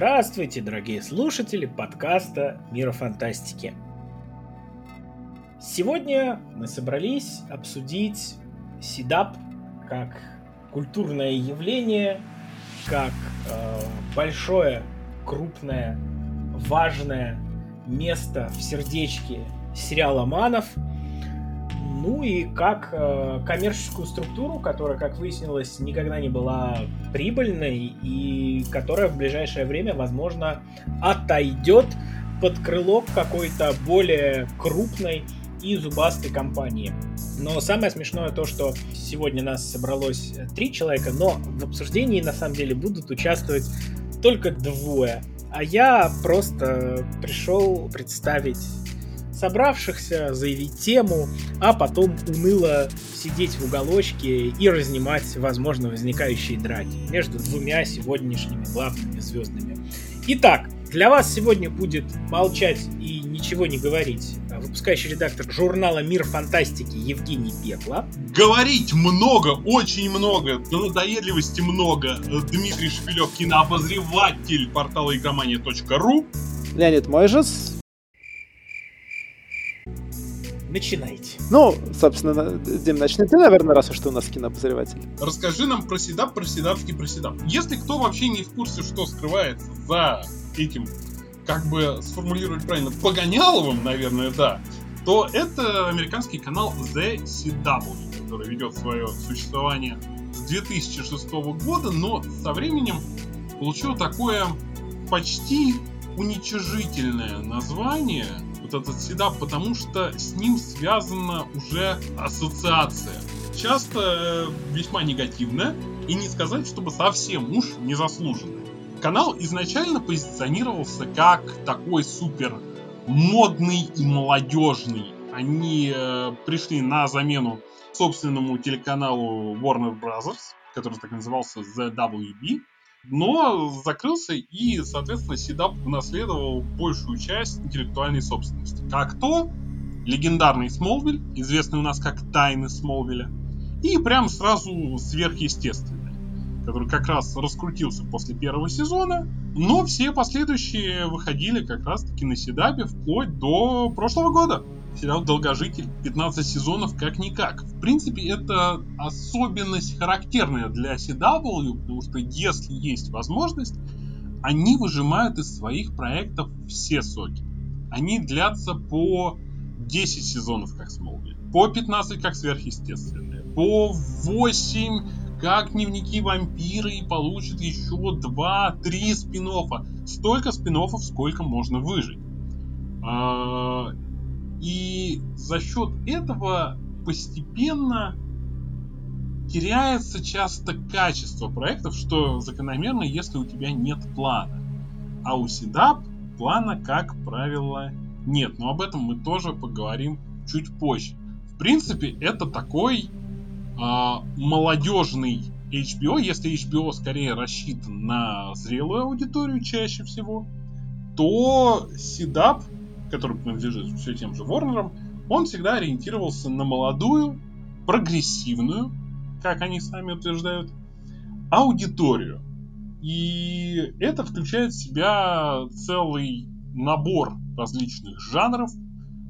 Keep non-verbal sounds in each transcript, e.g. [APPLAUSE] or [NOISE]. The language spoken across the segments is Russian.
Здравствуйте, дорогие слушатели подкаста «Мира фантастики». Сегодня мы собрались обсудить Сидап как культурное явление, как э, большое, крупное, важное место в сердечке сериала «Манов», ну и как э, коммерческую структуру, которая, как выяснилось, никогда не была прибыльной и которая в ближайшее время, возможно, отойдет под крыло какой-то более крупной и зубастой компании. Но самое смешное то, что сегодня нас собралось три человека, но в обсуждении на самом деле будут участвовать только двое. А я просто пришел представить собравшихся, заявить тему, а потом уныло сидеть в уголочке и разнимать, возможно, возникающие драки между двумя сегодняшними главными звездами. Итак, для вас сегодня будет молчать и ничего не говорить выпускающий редактор журнала «Мир фантастики» Евгений Пекла. Говорить много, очень много, до надоедливости много. Дмитрий Шепелев, кинообозреватель портала игромания.ру. Леонид Мойжес, Начинайте. Ну, собственно, Дим, начни ты, наверное, раз уж ты у нас кинообозреватель. Расскажи нам про седап, про седапский, про седап. Если кто вообще не в курсе, что скрывается за этим, как бы сформулировать правильно, Погоняловым, наверное, да, то это американский канал The CW, который ведет свое существование с 2006 года, но со временем получил такое почти уничижительное название – этот седап, потому что с ним связана уже ассоциация. Часто э, весьма негативная, и не сказать, чтобы совсем уж незаслуженная. Канал изначально позиционировался как такой супер модный и молодежный. Они э, пришли на замену собственному телеканалу Warner Bros., который так назывался The WB, но закрылся и, соответственно, Седап унаследовал большую часть интеллектуальной собственности. Как то легендарный Смолвиль, известный у нас как Тайны Смолвиля, и прям сразу сверхъестественное, который как раз раскрутился после первого сезона, но все последующие выходили как раз-таки на Седапе вплоть до прошлого года сериал «Долгожитель», 15 сезонов как-никак. В принципе, это особенность характерная для CW, потому что если есть возможность, они выжимают из своих проектов все соки. Они длятся по 10 сезонов, как Смолвиль, по 15, как сверхъестественное, по 8, как дневники вампира и получит еще 2-3 спин -оффа. Столько спин сколько можно выжить. И за счет этого постепенно теряется часто качество проектов, что закономерно, если у тебя нет плана. А у Сидап плана, как правило, нет. Но об этом мы тоже поговорим чуть позже. В принципе, это такой э, молодежный HBO, если HBO скорее рассчитан на зрелую аудиторию чаще всего, то Сидап который принадлежит все тем же Ворнерам, он всегда ориентировался на молодую, прогрессивную, как они сами утверждают, аудиторию. И это включает в себя целый набор различных жанров,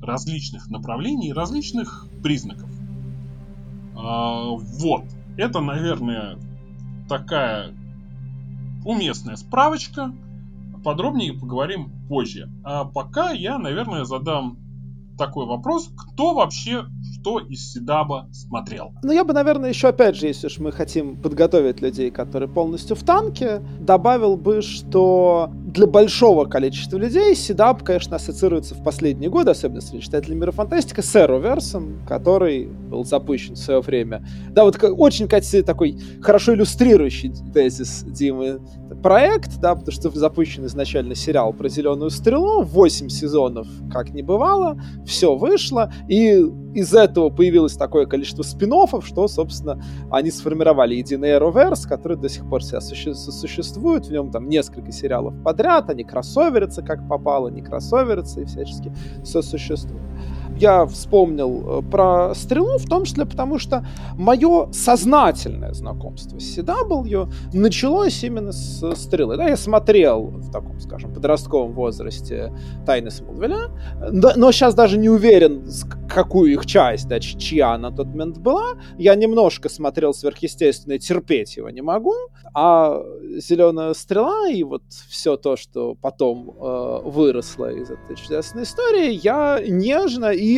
различных направлений, различных признаков. А, вот. Это, наверное, такая уместная справочка подробнее поговорим позже. А пока я, наверное, задам такой вопрос. Кто вообще что из Седаба смотрел? Ну, я бы, наверное, еще, опять же, если уж мы хотим подготовить людей, которые полностью в танке, добавил бы, что для большого количества людей Седаб, конечно, ассоциируется в последние годы, особенно среди читателей мира фантастика, с Arrowverse, который был запущен в свое время. Да, вот очень, кстати, такой хорошо иллюстрирующий тезис Димы проект, да, потому что запущен изначально сериал про Зеленую Стрелу, 8 сезонов, как не бывало, все вышло, и из этого появилось такое количество спин что, собственно, они сформировали единый Arrowverse, который до сих пор себя существует, в нем там несколько сериалов подряд, они кроссоверятся как попало, не кроссоверятся и всячески сосуществуют. Я вспомнил э, про «Стрелу», в том числе потому, что мое сознательное знакомство с CW началось именно с «Стрелы». Да, я смотрел в таком, скажем, подростковом возрасте «Тайны Смолвиля», но сейчас даже не уверен, какую их часть, да, чья на тот момент была. Я немножко смотрел «Сверхъестественное», терпеть его не могу, а «Зеленая стрела» и вот все то, что потом э, выросло из этой чудесной истории, я нежно и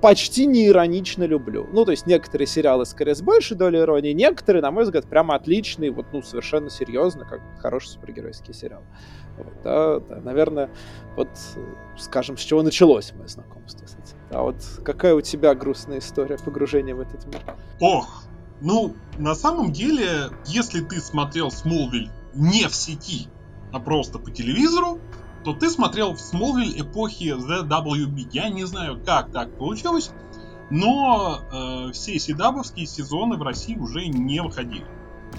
почти не иронично люблю. Ну, то есть некоторые сериалы скорее с большей долей иронии, некоторые, на мой взгляд, прямо отличные, вот, ну, совершенно серьезно, как хороший супергеройский сериал. Вот, да, да, наверное, вот, скажем, с чего началось мое знакомство с этим. А вот какая у тебя грустная история погружения в этот мир? Ох, ну, на самом деле, если ты смотрел Смолвиль не в сети, а просто по телевизору, то ты смотрел в Смолвиль эпохи The WB. Я не знаю, как так получилось, но э, все седабовские сезоны в России уже не выходили.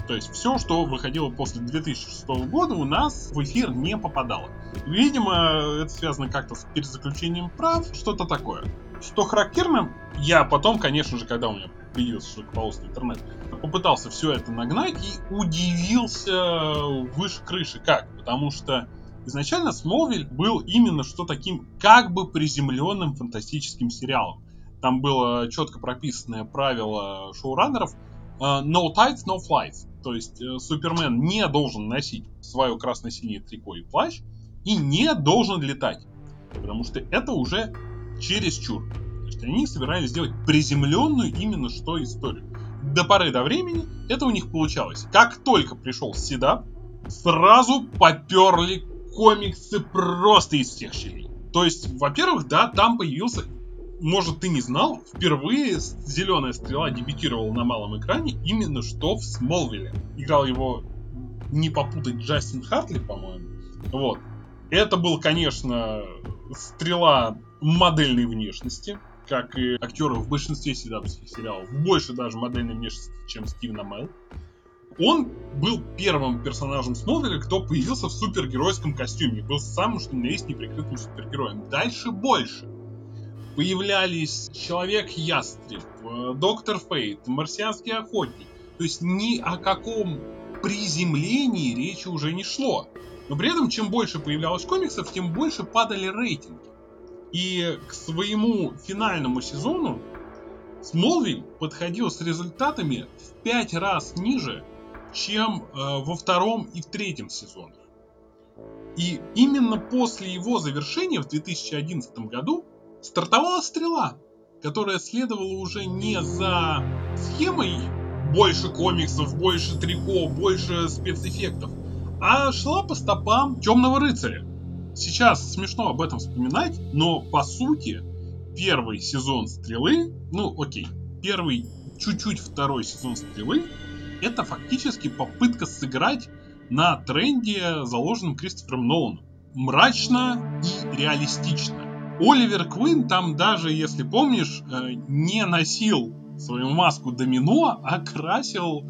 То есть все, что выходило после 2006 года, у нас в эфир не попадало. Видимо, это связано как-то с перезаключением прав, что-то такое. Что характерно, я потом, конечно же, когда у меня появился широкополосный интернет, попытался все это нагнать и удивился выше крыши. Как? Потому что изначально Смолвиль был именно что таким как бы приземленным фантастическим сериалом. Там было четко прописанное правило шоураннеров э, no tights, no flights. То есть э, Супермен не должен носить свое красно-синее трико и плащ и не должен летать. Потому что это уже чересчур. То есть они собирались сделать приземленную именно что историю. До поры до времени это у них получалось. Как только пришел Седап, сразу поперли комиксы просто из всех щелей. То есть, во-первых, да, там появился, может, ты не знал, впервые «Зеленая стрела» дебютировала на малом экране именно что в Смолвиле. Играл его, не попутать, Джастин Хартли, по-моему. Вот. Это был, конечно, стрела модельной внешности, как и актеры в большинстве седапских сериалов, больше даже модельной внешности, чем Стивен Амел. Он был первым персонажем Смолвиля, кто появился в супергеройском костюме. Был самым, что на есть, неприкрытым супергероем. Дальше больше. Появлялись Человек-Ястреб, э, Доктор Фейт, Марсианский Охотник. То есть ни о каком приземлении речи уже не шло. Но при этом, чем больше появлялось комиксов, тем больше падали рейтинги. И к своему финальному сезону Смолвиль подходил с результатами в пять раз ниже, чем э, во втором и в третьем сезонах. И именно после его завершения в 2011 году стартовала стрела, которая следовала уже не за схемой больше комиксов, больше трико, больше спецэффектов, а шла по стопам Темного рыцаря. Сейчас смешно об этом вспоминать, но по сути первый сезон стрелы, ну окей, первый чуть-чуть второй сезон стрелы это фактически попытка сыграть на тренде, заложенном Кристофером Ноланом. Мрачно и реалистично. Оливер Квин там даже, если помнишь, э, не носил свою маску домино, а красил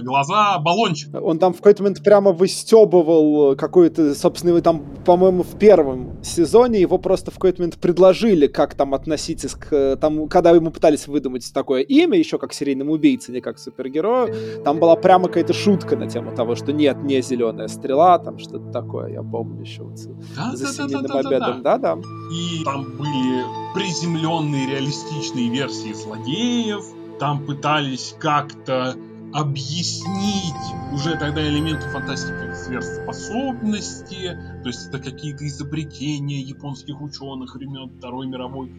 глаза баллончик. Он там в какой-то момент прямо выстебывал какой-то, собственно, там, по-моему, в первом сезоне его просто в какой-то момент предложили, как там относитесь к... Там, когда ему пытались выдумать такое имя, еще как серийному убийце, не как супергерою, там была прямо какая-то шутка на тему того, что нет, не зеленая стрела, там что-то такое, я помню еще вот да, за да, семейным да, да, обедом. Да-да. И там были приземленные реалистичные версии злодеев, там пытались как-то объяснить уже тогда элементы фантастики сверхспособности, то есть это какие-то изобретения японских ученых времен Второй мировой.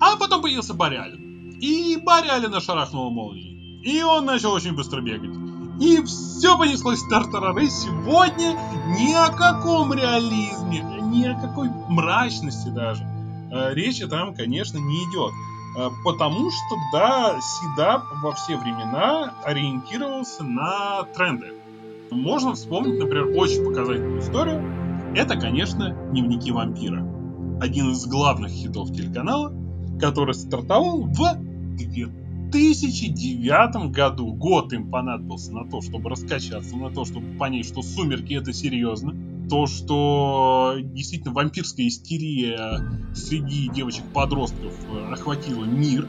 А потом появился Барялин. И Барялина шарахнула молнией. И он начал очень быстро бегать. И все понеслось Тартарары. Сегодня ни о каком реализме, ни о какой мрачности даже э, речи там, конечно, не идет. Э, потому что, да, Сидап во все времена ориентировался на тренды. Можно вспомнить, например, очень показательную историю. Это, конечно, «Дневники вампира». Один из главных хитов телеканала, который стартовал в 2009 году. Год им понадобился на то, чтобы раскачаться, на то, чтобы понять, что «Сумерки» — это серьезно. То, что действительно вампирская истерия среди девочек-подростков э, охватила мир.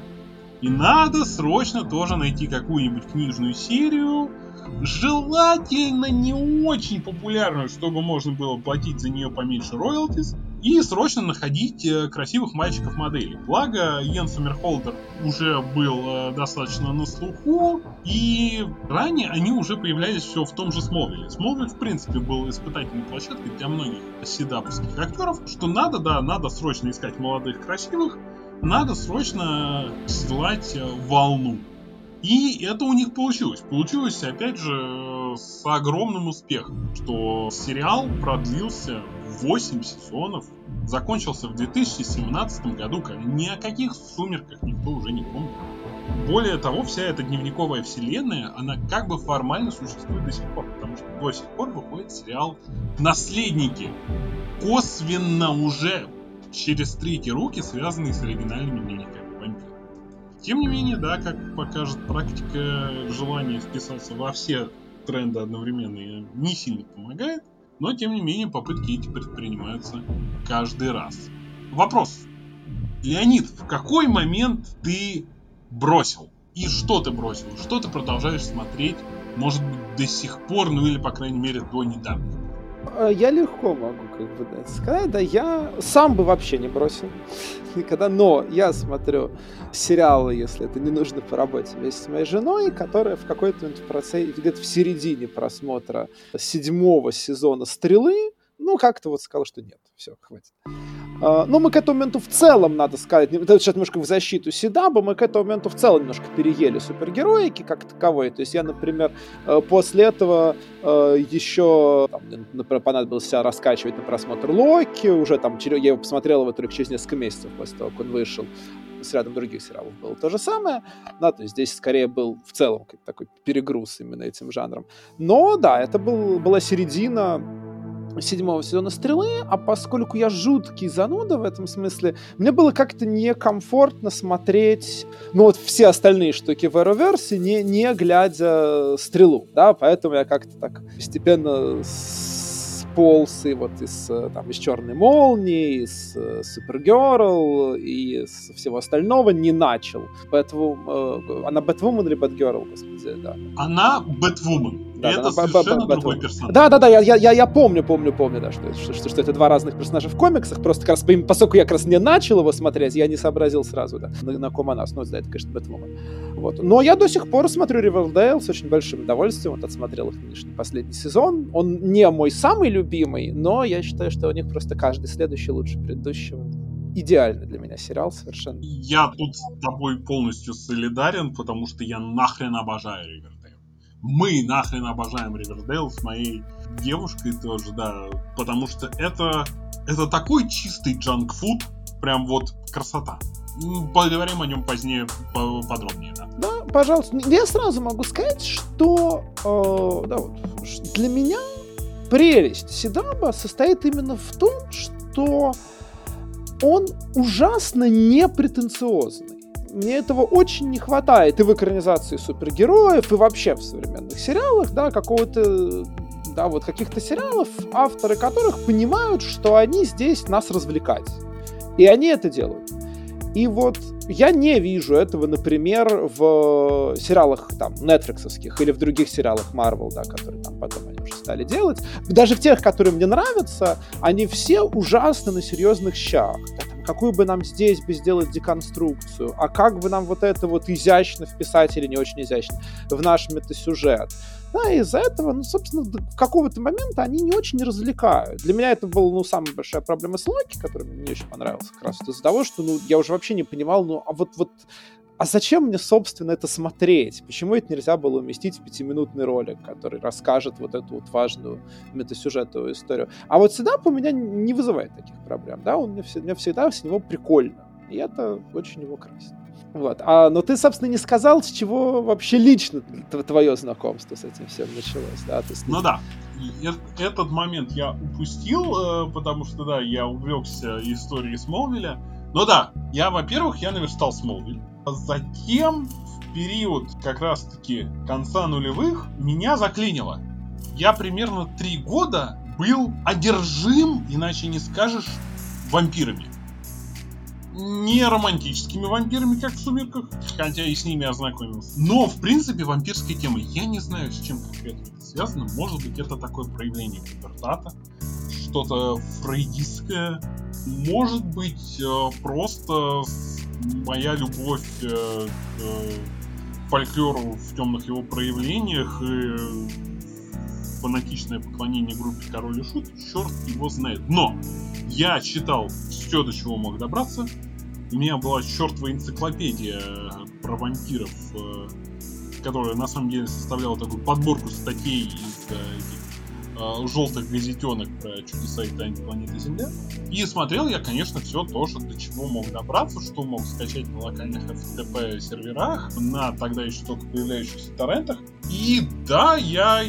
И надо срочно тоже найти какую-нибудь книжную серию, желательно не очень популярную, чтобы можно было платить за нее поменьше роялтис, и срочно находить э, красивых мальчиков-моделей. Благо, Йен Сомерхолдер уже был э, достаточно на слуху, и ранее они уже появлялись все в том же Смолвиле. Смолвиль, в принципе, был испытательной площадкой для многих седаповских актеров, что надо, да, надо срочно искать молодых красивых, надо срочно седлать э, волну. И это у них получилось. Получилось, опять же, с огромным успехом, что сериал продлился 8 сезонов, закончился в 2017 году, ни о каких сумерках никто уже не помнит. Более того, вся эта дневниковая вселенная, она как бы формально существует до сих пор, потому что до сих пор выходит сериал «Наследники», косвенно уже через третьи руки, связанные с оригинальными дневниками. Тем не менее, да, как покажет практика, желание вписаться во все тренды одновременно не сильно помогает, но тем не менее попытки эти предпринимаются каждый раз. Вопрос. Леонид, в какой момент ты бросил? И что ты бросил? Что ты продолжаешь смотреть, может быть, до сих пор, ну или, по крайней мере, до недавних? Э, я легко могу как бы сказать, да, я сам бы вообще не бросил [LAUGHS] никогда, но я смотрю сериалы, если это не нужно по работе, вместе с моей женой, которая в какой-то момент в процессе, где-то в середине просмотра седьмого сезона «Стрелы», ну, как-то вот сказал, что нет, все, хватит. А, но мы к этому моменту в целом, надо сказать, это сейчас немножко в защиту Седаба, мы к этому моменту в целом немножко переели супергероики как таковой. То есть я, например, э, после этого э, еще, там, например, понадобилось себя раскачивать на просмотр Локи, уже там, я его посмотрел его только через несколько месяцев после того, как он вышел с рядом других сериалов было то же самое. Да, то есть здесь скорее был в целом такой перегруз именно этим жанром. Но да, это был, была середина седьмого сезона «Стрелы», а поскольку я жуткий зануда в этом смысле, мне было как-то некомфортно смотреть, ну вот все остальные штуки в Arrowverse, не, не глядя «Стрелу», да, поэтому я как-то так постепенно сполз и вот из, там, из «Черной молнии», из э, «Супергерл» и из всего остального не начал. Поэтому э, она Бэтвумен или Бэтгерл, господи, да. Она Бэтвумен. Да, это да, совершенно да, другой персонаж. Да, да, да, я, я, я помню, помню, помню, да, что, что, что, что это два разных персонажа в комиксах. Просто как раз, поскольку я как раз не начал его смотреть, я не сообразил сразу, да, на, на ком она. Ну, да, это, конечно, Бэтвумен. Вот. Но я до сих пор смотрю Ривердейл с очень большим удовольствием. Вот отсмотрел их нынешний последний сезон. Он не мой самый любимый, но я считаю, что у них просто каждый следующий лучше предыдущего идеальный для меня сериал совершенно. Я тут с тобой полностью солидарен, потому что я нахрен обожаю Ривердейл мы нахрен обожаем Ривердейл с моей девушкой тоже, да, потому что это, это такой чистый джанк-фуд, прям вот красота. Поговорим о нем позднее подробнее, да. Да, пожалуйста. Я сразу могу сказать, что э, да, вот, для меня прелесть Сидаба состоит именно в том, что он ужасно непретенциозный мне этого очень не хватает и в экранизации супергероев, и вообще в современных сериалах, да, какого-то да, вот каких-то сериалов, авторы которых понимают, что они здесь нас развлекать. И они это делают. И вот я не вижу этого, например, в сериалах там нетфликсовских или в других сериалах Marvel, да, которые там потом они уже стали делать. Даже в тех, которые мне нравятся, они все ужасно на серьезных щах. Там, какую бы нам здесь бы сделать деконструкцию, а как бы нам вот это вот изящно вписать или не очень изящно в наш метасюжет. Да, из-за этого, ну, собственно, до какого-то момента они не очень развлекают. Для меня это была, ну, самая большая проблема с Локи, который мне не очень понравился, как раз из-за того, что, ну, я уже вообще не понимал, ну, а вот, вот а зачем мне, собственно, это смотреть? Почему это нельзя было уместить в пятиминутный ролик, который расскажет вот эту вот важную метасюжетовую историю? А вот седап у меня не вызывает таких проблем, да, он мне, мне всегда с него прикольно, и это очень его красит. Вот. А, но ты, собственно, не сказал, с чего вообще лично твое знакомство с этим всем началось, да? То ну да, этот момент я упустил, э, потому что, да, я увлекся историей Смолвиля. Но да, я, во-первых, я наверстал Смолвиль. Затем, в период как раз-таки конца нулевых, меня заклинило. Я примерно три года был одержим, иначе не скажешь, вампирами. Не романтическими вампирами, как в «Сумерках», хотя и с ними ознакомился. Но, в принципе, вампирская тема, я не знаю, с чем конкретно это связано. Может быть, это такое проявление пубертата, что-то фрейдистское. Может быть, э, просто моя любовь э, к фольклору в темных его проявлениях и фанатичное поклонение группе Король и Шут, черт его знает. Но я читал все, до чего мог добраться. У меня была чертова энциклопедия про вампиров, э, которая на самом деле составляла такую подборку статей из э, желтых газетенок про чудеса и тайны планеты Земля. И смотрел я, конечно, все то, что до чего мог добраться, что мог скачать на локальных FTP серверах, на тогда еще только появляющихся торрентах. И да, я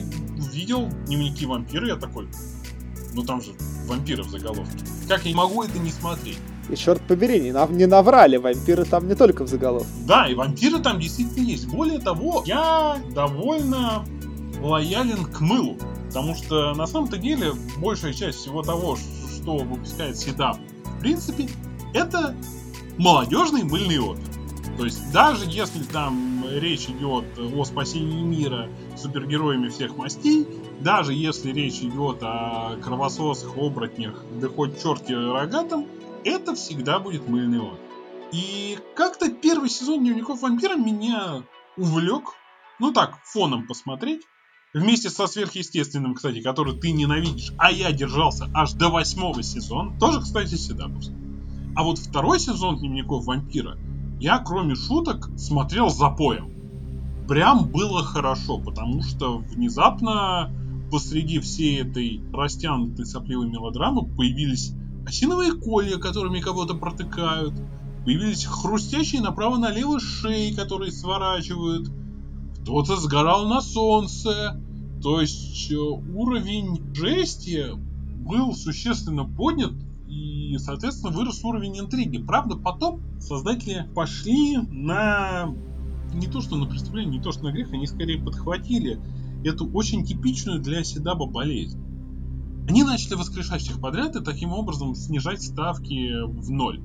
видел дневники вампира, я такой, ну там же вампиры в заголовке. Как я могу это не смотреть? И черт побери, не, нав- не наврали, вампиры там не только в заголовке. Да, и вампиры там действительно есть. Более того, я довольно лоялен к мылу. Потому что на самом-то деле большая часть всего того, что выпускает Седап, в принципе, это молодежный мыльный опер. То есть даже если там речь идет о спасении мира супергероями всех мастей, даже если речь идет о кровососах, оборотнях, да хоть черте рогатом, это всегда будет мыльный опер. И как-то первый сезон Дневников вампира меня увлек. Ну так, фоном посмотреть. Вместе со сверхъестественным, кстати, который ты ненавидишь, а я держался аж до восьмого сезона. Тоже, кстати, Седаповский. А вот второй сезон Дневников вампира я, кроме шуток, смотрел за поем. Прям было хорошо, потому что внезапно посреди всей этой растянутой сопливой мелодрамы появились осиновые колья, которыми кого-то протыкают, появились хрустящие направо-налево шеи, которые сворачивают, кто-то сгорал на солнце. То есть э, уровень жести был существенно поднят и, соответственно, вырос уровень интриги. Правда, потом создатели пошли на не то что на преступление, не то что на грех, они скорее подхватили эту очень типичную для Седаба болезнь. Они начали воскрешать всех подряд и таким образом снижать ставки в ноль.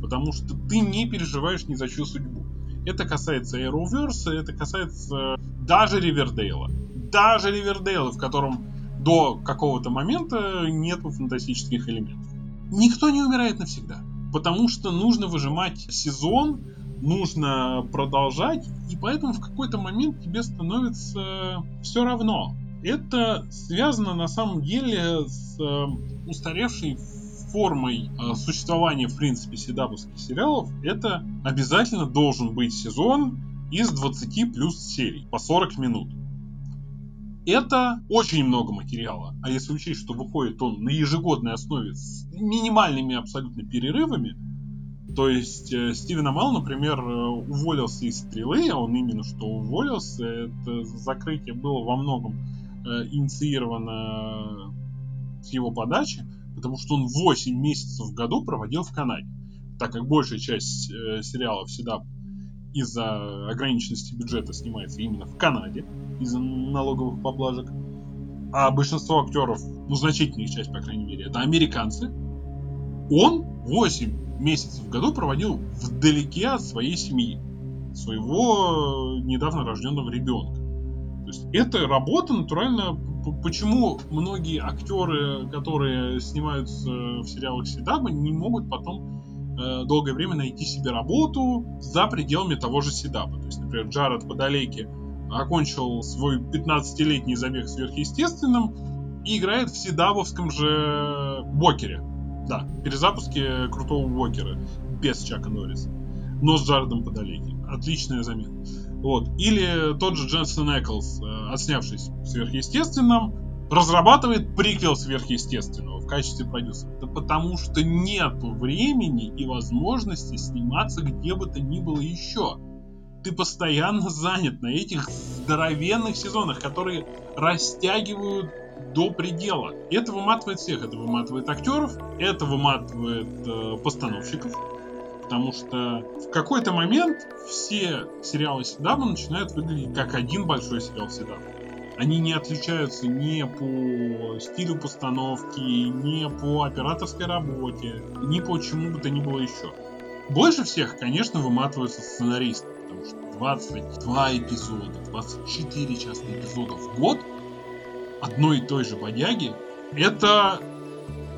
Потому что ты не переживаешь ни за чью судьбу. Это касается Arrowverse, это касается даже Ривердейла. Даже Ривердейла, в котором до какого-то момента нет фантастических элементов. Никто не умирает навсегда. Потому что нужно выжимать сезон, нужно продолжать, и поэтому в какой-то момент тебе становится все равно. Это связано на самом деле с э, устаревшей формой э, существования, в принципе, седабовских сериалов. Это обязательно должен быть сезон из 20 плюс серий по 40 минут. Это очень много материала. А если учесть, что выходит он на ежегодной основе с минимальными абсолютно перерывами, то есть э, Стивен Амал, например, э, уволился из стрелы, а он именно что уволился. Это закрытие было во многом э, инициировано с его подачи, потому что он 8 месяцев в году проводил в Канаде. Так как большая часть сериалов всегда из-за ограниченности бюджета снимается именно в Канаде, из-за налоговых поблажек. А большинство актеров, ну значительная их часть, по крайней мере, это американцы. Он 8 месяцев в году проводил вдалеке от своей семьи, своего недавно рожденного ребенка. То есть это работа натурально. Почему многие актеры, которые снимаются в сериалах Седаба, не могут потом э, долгое время найти себе работу за пределами того же Седаба. То есть, например, Джаред Подалеки окончил свой 15-летний забег сверхъестественным и играет в Седабовском же Бокере. Да, перезапуске крутого Бокера без Чака Норриса, но с Джаредом Подалеки. Отличная замена. Вот. Или тот же Дженсен Эклс, э, отснявшись в сверхъестественном, разрабатывает приквел сверхъестественного в качестве продюсера. Это потому что нет времени и возможности сниматься где бы то ни было еще. Ты постоянно занят на этих здоровенных сезонах, которые растягивают до предела. Это выматывает всех. Это выматывает актеров, это выматывает э, постановщиков. Потому что в какой-то момент все сериалы Седаба начинают выглядеть как один большой сериал Седаба. Они не отличаются ни по стилю постановки, ни по операторской работе, ни по чему бы то ни было еще. Больше всех, конечно, выматываются сценаристы, потому что 22 эпизода, 24 частных эпизода в год одной и той же бодяги, это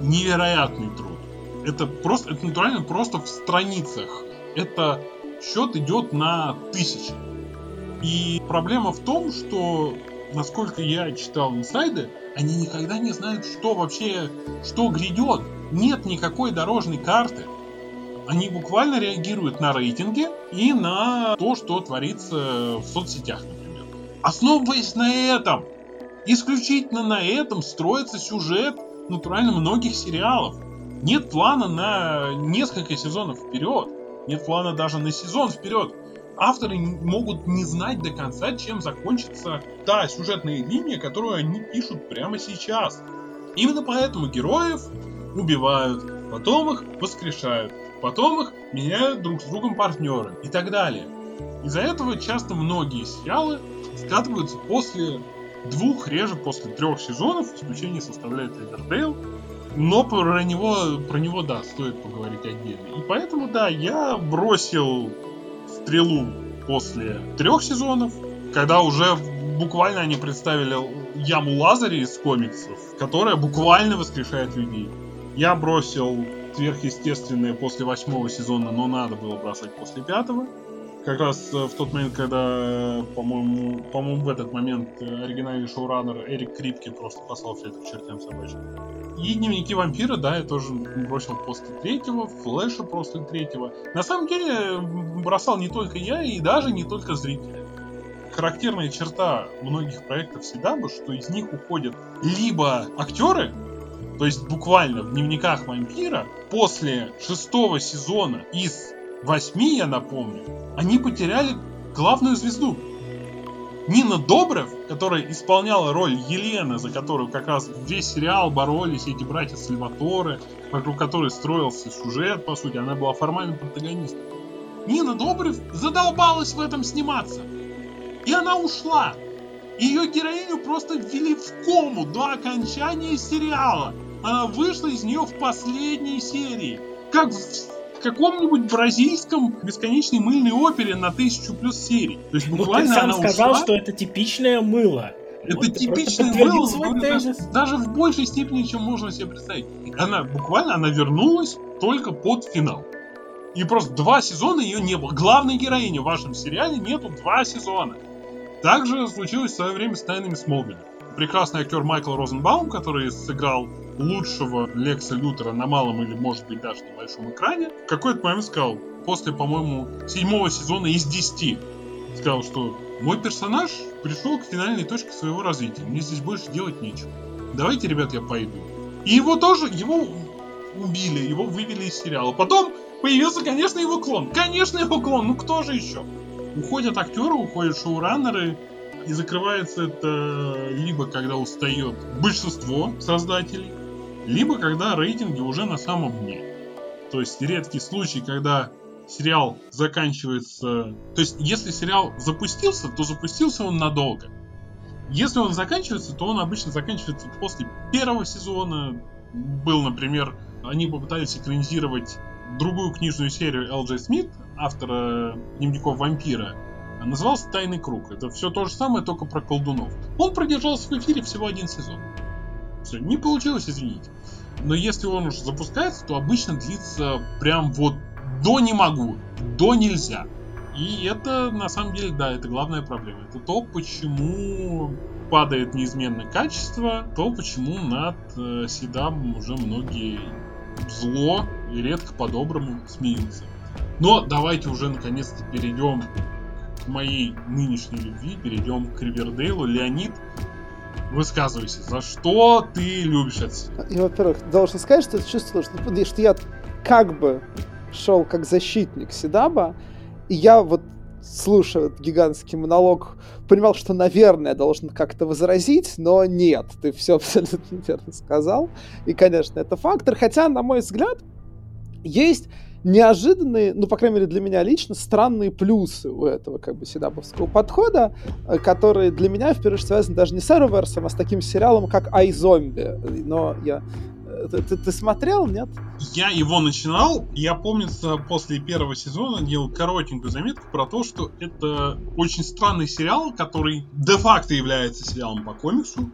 невероятный труд. Это просто, это натурально просто в страницах. Это счет идет на тысячи. И проблема в том, что, насколько я читал инсайды, они никогда не знают, что вообще, что грядет. Нет никакой дорожной карты. Они буквально реагируют на рейтинги и на то, что творится в соцсетях, например. Основываясь на этом, исключительно на этом строится сюжет натурально многих сериалов. Нет плана на несколько сезонов вперед. Нет плана даже на сезон вперед. Авторы могут не знать до конца, чем закончится та сюжетная линия, которую они пишут прямо сейчас. Именно поэтому героев убивают, потом их воскрешают, потом их меняют друг с другом партнеры и так далее. Из-за этого часто многие сериалы скатываются после двух, реже после трех сезонов, исключение составляет Ривердейл, но про него, про него, да, стоит поговорить отдельно. И поэтому, да, я бросил стрелу после трех сезонов, когда уже буквально они представили яму Лазари из комиксов, которая буквально воскрешает людей. Я бросил сверхъестественное после восьмого сезона, но надо было бросать после пятого. Как раз э, в тот момент, когда, по-моему, по-моему, в этот момент э, оригинальный шоураннер Эрик Крипки просто послал все это к чертям собачьим. И дневники вампира, да, я тоже бросил после третьего, флеша после третьего. На самом деле, бросал не только я и даже не только зрители. Характерная черта многих проектов Седаба, что из них уходят либо актеры, то есть буквально в дневниках вампира после шестого сезона из восьми, я напомню, они потеряли главную звезду. Нина Добрев, которая исполняла роль Елены, за которую как раз весь сериал боролись эти братья Сальваторы, вокруг которой строился сюжет, по сути, она была формальным протагонистом. Нина Добрев задолбалась в этом сниматься. И она ушла. Ее героиню просто ввели в кому до окончания сериала. Она вышла из нее в последней серии. Как в каком-нибудь бразильском бесконечной мыльной опере на тысячу плюс серий. То есть буквально ну, ты сам сказал, ушла. что это типичное мыло. Это Вот говорю, тезис. даже, даже в большей степени, чем можно себе представить. Она буквально она вернулась только под финал. И просто два сезона ее не было. Главной героини в вашем сериале нету два сезона. Также случилось в свое время с Тайнами Смолвиля. Прекрасный актер Майкл Розенбаум, который сыграл лучшего Лекса Лютера на малом или, может быть, даже на большом экране, в какой-то момент сказал, после, по-моему, седьмого сезона из десяти, сказал, что мой персонаж пришел к финальной точке своего развития. Мне здесь больше делать нечего. Давайте, ребят, я пойду. И его тоже, его убили, его вывели из сериала. Потом появился, конечно, его клон. Конечно, его клон. Ну кто же еще? Уходят актеры, уходят шоураннеры, и закрывается это либо когда устает большинство создателей, либо когда рейтинги уже на самом дне. То есть редкий случай, когда сериал заканчивается... То есть если сериал запустился, то запустился он надолго. Если он заканчивается, то он обычно заканчивается после первого сезона. Был, например, они попытались экранизировать другую книжную серию Л.Дж. Смит, автора дневников вампира, назывался «Тайный круг». Это все то же самое, только про колдунов. Он продержался в эфире всего один сезон. Все, не получилось, извините. Но если он уж запускается, то обычно длится прям вот до не могу, до нельзя. И это, на самом деле, да, это главная проблема. Это то, почему падает неизменно качество, то, почему над э, Седабом уже многие зло и редко по-доброму смеются. Но давайте уже наконец-то перейдем к моей нынешней любви, перейдем к Ривердейлу. Леонид, высказывайся, за что ты любишь это? И, во-первых, должен сказать, что ты чувствовал, что, что я как бы шел как защитник Седаба, и я вот слушая этот гигантский монолог, понимал, что, наверное, должен как-то возразить, но нет, ты все абсолютно верно сказал. И, конечно, это фактор. Хотя, на мой взгляд, есть неожиданные, ну, по крайней мере, для меня лично, странные плюсы у этого, как бы, седаповского подхода, э, которые для меня, в первую очередь, связаны даже не с Arrowverse, а с таким сериалом, как iZombie. Но я э, ты, ты, ты смотрел, нет? Я его начинал. Я помню, после первого сезона делал коротенькую заметку про то, что это очень странный сериал, который де-факто является сериалом по комиксу.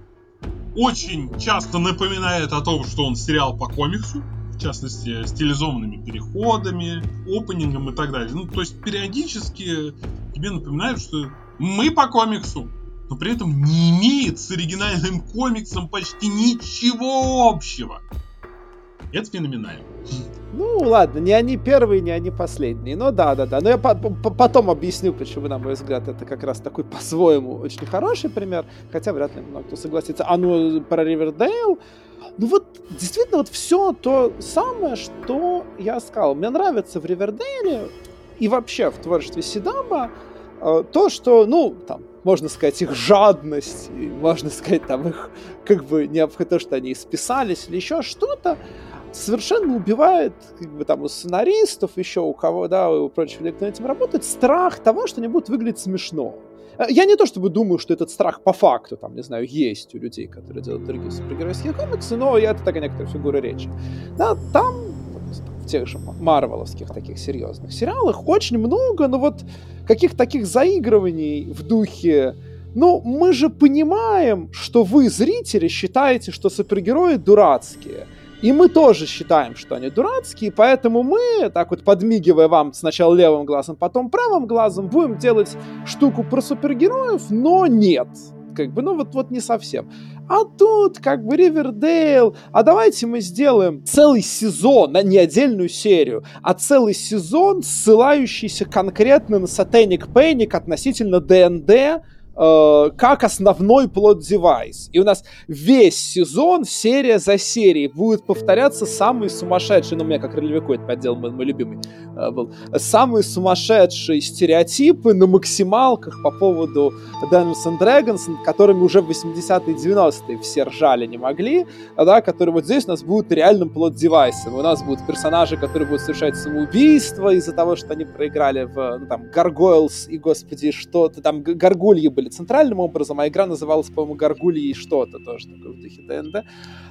Очень часто напоминает о том, что он сериал по комиксу частности, стилизованными переходами, опенингом и так далее. Ну, то есть периодически тебе напоминают, что мы по комиксу, но при этом не имеет с оригинальным комиксом почти ничего общего. Это феноменально. Ну, ладно, не они первые, не они последние. Но да, да, да. Но я по -по потом объясню, почему, на мой взгляд, это как раз такой по-своему очень хороший пример. Хотя вряд ли много кто согласится. А ну, про Ривердейл, ну вот, действительно, вот все то самое, что я сказал. Мне нравится в Ривердейле и вообще в творчестве Сидаба э, то, что, ну, там, можно сказать, их жадность, и можно сказать, там, их, как бы, необходимо, то, что они списались или еще что-то, совершенно убивает, как бы, там, у сценаристов, еще у кого, да, у прочих кто над этим работает, страх того, что они будут выглядеть смешно. Э, я не то чтобы думаю, что этот страх по факту, там, не знаю, есть у людей, которые делают другие супергеройские комиксы, но это такая некоторая фигура речи. Да, там в тех же марвеловских таких серьезных сериалах очень много, ну вот, каких таких заигрываний в духе ну, мы же понимаем, что вы, зрители, считаете, что супергерои дурацкие. И мы тоже считаем, что они дурацкие, поэтому мы, так вот подмигивая вам сначала левым глазом, потом правым глазом, будем делать штуку про супергероев, но нет. Как бы, ну вот, вот не совсем. А тут как бы Ривердейл, а давайте мы сделаем целый сезон, а не отдельную серию, а целый сезон, ссылающийся конкретно на Satanic Panic относительно ДНД, Э, как основной плод-девайс. И у нас весь сезон, серия за серией, будет повторяться самый сумасшедший, ну, у меня как ролевику это поддел мой, мой любимый э, был, самые сумасшедшие стереотипы на максималках по поводу Dungeons and Dragons, которыми уже в 80-е и 90-е все ржали не могли, да, которые вот здесь у нас будут реальным плод-девайсом. У нас будут персонажи, которые будут совершать самоубийство из-за того, что они проиграли в, ну, там, Gargoyles и, господи, что-то там, Гаргульи были были центральным образом, а игра называлась, по-моему, Гаргульи и что-то тоже такое в духе ДНД.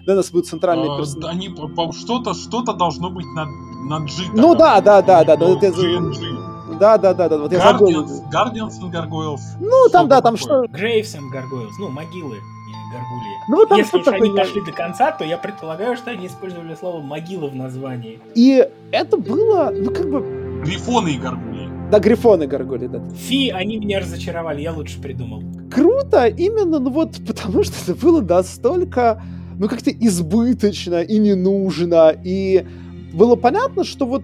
Да, у нас будет центральный а, персонаж. Они что-то, что-то должно быть на, на G. Ну да, да, да, да. да, да, да, да, да, да, вот я забыл. Guardians and Gargoyles. Ну, там, да, там что... Graves and Gargoyles, ну, могилы и гаргульи. Ну, там Если уж они такое... дошли до конца, то я предполагаю, что они использовали слово могила в названии. И это было, ну, как бы... Грифоны и гаргульи. Да, Грифоны Гаргули, да. Фи, они меня разочаровали, я лучше придумал. Круто, именно, ну вот, [LAUGHS] потому что это было настолько, ну как-то избыточно и не нужно, и было понятно, что вот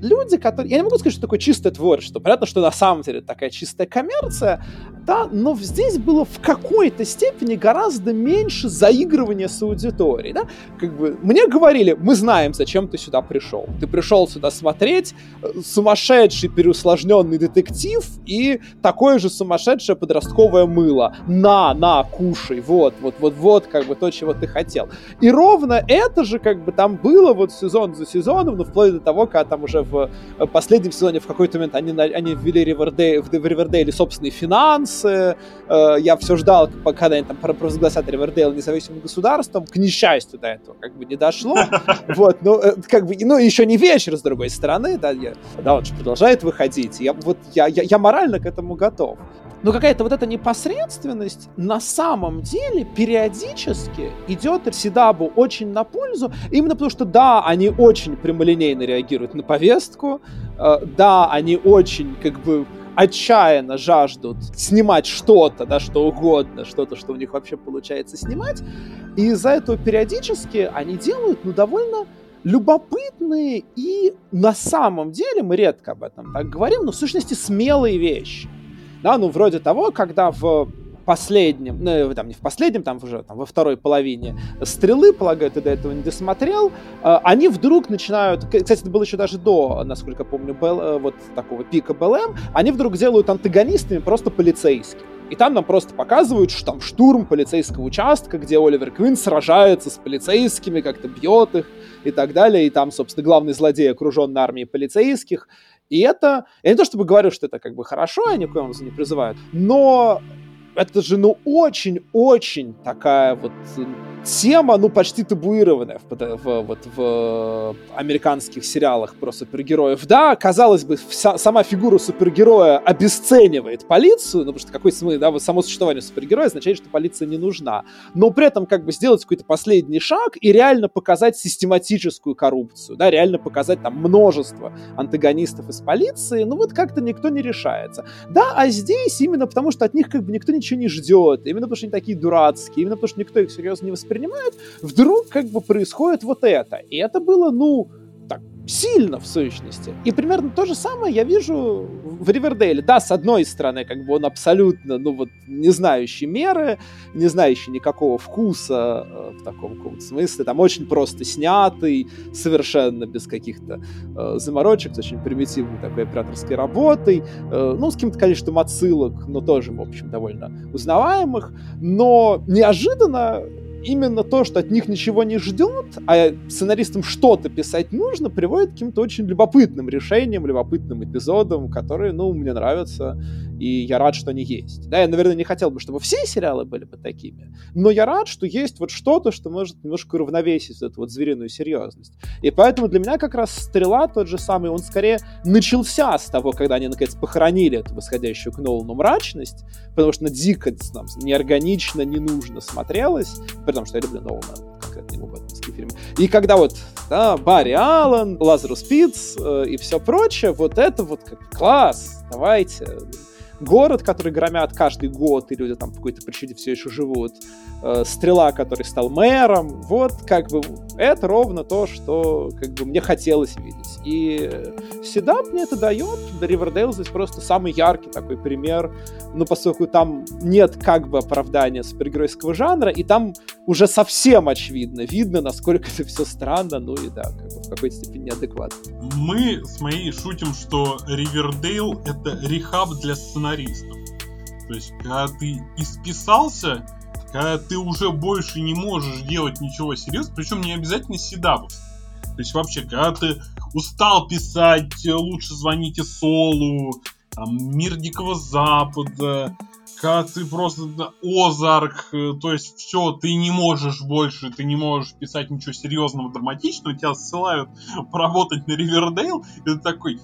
люди, которые... Я не могу сказать, что такое чистое творчество. Понятно, что на самом деле такая чистая коммерция, да, но здесь было в какой-то степени гораздо меньше заигрывания с аудиторией, да. Как бы мне говорили, мы знаем, зачем ты сюда пришел. Ты пришел сюда смотреть э, сумасшедший переусложненный детектив и такое же сумасшедшее подростковое мыло. На, на, кушай, вот, вот, вот, вот, как бы то, чего ты хотел. И ровно это же как бы там было вот сезон за сезоном, ну, вплоть до того, когда там уже в э, последнем сезоне в какой-то момент они, они ввели Ривердей, в Ривердейле собственные финансы. Э, я все ждал, пока они там провозгласят Ривердейл независимым государством. К несчастью до этого как бы не дошло. [LAUGHS] Вот, ну, как бы, ну, еще не вечер, с другой стороны, да, я, да, он же продолжает выходить. Я, вот, я, я, я морально к этому готов. Но какая-то вот эта непосредственность на самом деле периодически идет Сидабу очень на пользу, именно потому что, да, они очень прямолинейно реагируют на повестку, э, да, они очень, как бы, отчаянно жаждут снимать что-то, да, что угодно, что-то, что у них вообще получается снимать, и из-за этого периодически они делают, ну, довольно любопытные и на самом деле, мы редко об этом так говорим, но в сущности смелые вещи. Да, ну, вроде того, когда в последнем, ну, там не в последнем, там уже там, во второй половине стрелы, полагаю, ты до этого не досмотрел, э, они вдруг начинают, кстати, это было еще даже до, насколько помню, Бел, э, вот такого пика БЛМ, они вдруг делают антагонистами просто полицейских. И там нам просто показывают, что там штурм полицейского участка, где Оливер Квин сражается с полицейскими, как-то бьет их и так далее. И там, собственно, главный злодей окружен армией полицейских. И это... Я не то чтобы говорю, что это как бы хорошо, я ни в не призываю, но это же, ну, очень-очень такая вот тема, ну, почти табуированная в, в, вот, в американских сериалах про супергероев. Да, казалось бы, вся, сама фигура супергероя обесценивает полицию, ну, потому что какой смысл, да, вот само существование супергероя означает, что полиция не нужна. Но при этом как бы сделать какой-то последний шаг и реально показать систематическую коррупцию, да, реально показать там множество антагонистов из полиции, ну, вот как-то никто не решается. Да, а здесь именно потому, что от них как бы никто ничего не ждет, именно потому, что они такие дурацкие, именно потому, что никто их серьезно не воспринимает, воспринимают, вдруг как бы происходит вот это. И это было, ну, так, сильно в сущности. И примерно то же самое я вижу в Ривердейле. Да, с одной стороны, как бы он абсолютно, ну вот, не знающий меры, не знающий никакого вкуса э, в таком каком-то смысле, там очень просто снятый, совершенно без каких-то э, заморочек, с очень примитивной такой операторской работой, э, ну, с каким-то количеством отсылок, но тоже, в общем, довольно узнаваемых, но неожиданно именно то, что от них ничего не ждет, а сценаристам что-то писать нужно, приводит к каким-то очень любопытным решениям, любопытным эпизодам, которые, ну, мне нравятся, и я рад, что они есть. Да, я, наверное, не хотел бы, чтобы все сериалы были бы такими, но я рад, что есть вот что-то, что может немножко уравновесить эту вот звериную серьезность. И поэтому для меня как раз «Стрела» тот же самый, он скорее начался с того, когда они, наконец, похоронили эту восходящую к Нолану мрачность, потому что на дико нам неорганично, не нужно смотрелось, при том, что я люблю Нолана, конкретно его бэтменские фильмы. И когда вот да, Барри Аллен, Лазарус Питц э, и все прочее, вот это вот как класс, давайте, город, который громят каждый год, и люди там по какой-то причине все еще живут, э, Стрела, который стал мэром, вот как бы это ровно то, что как бы мне хотелось видеть. И Седап мне это дает, Ривердейл здесь просто самый яркий такой пример, ну, поскольку там нет как бы оправдания супергеройского жанра, и там уже совсем очевидно, видно, насколько это все странно, ну и да, как бы в какой-то степени неадекватно. Мы с моей шутим, что Ривердейл — это рехаб для сценаристов. То есть, когда ты исписался, когда ты уже больше не можешь делать ничего серьезного, причем не обязательно седабов. То есть вообще, когда ты устал писать, лучше звоните Солу, там, Мир Дикого Запада, когда ты просто Озарк, э, то есть все, ты не можешь больше, ты не можешь писать ничего серьезного, драматичного, тебя ссылают [LAUGHS] поработать на Ривердейл, ты такой,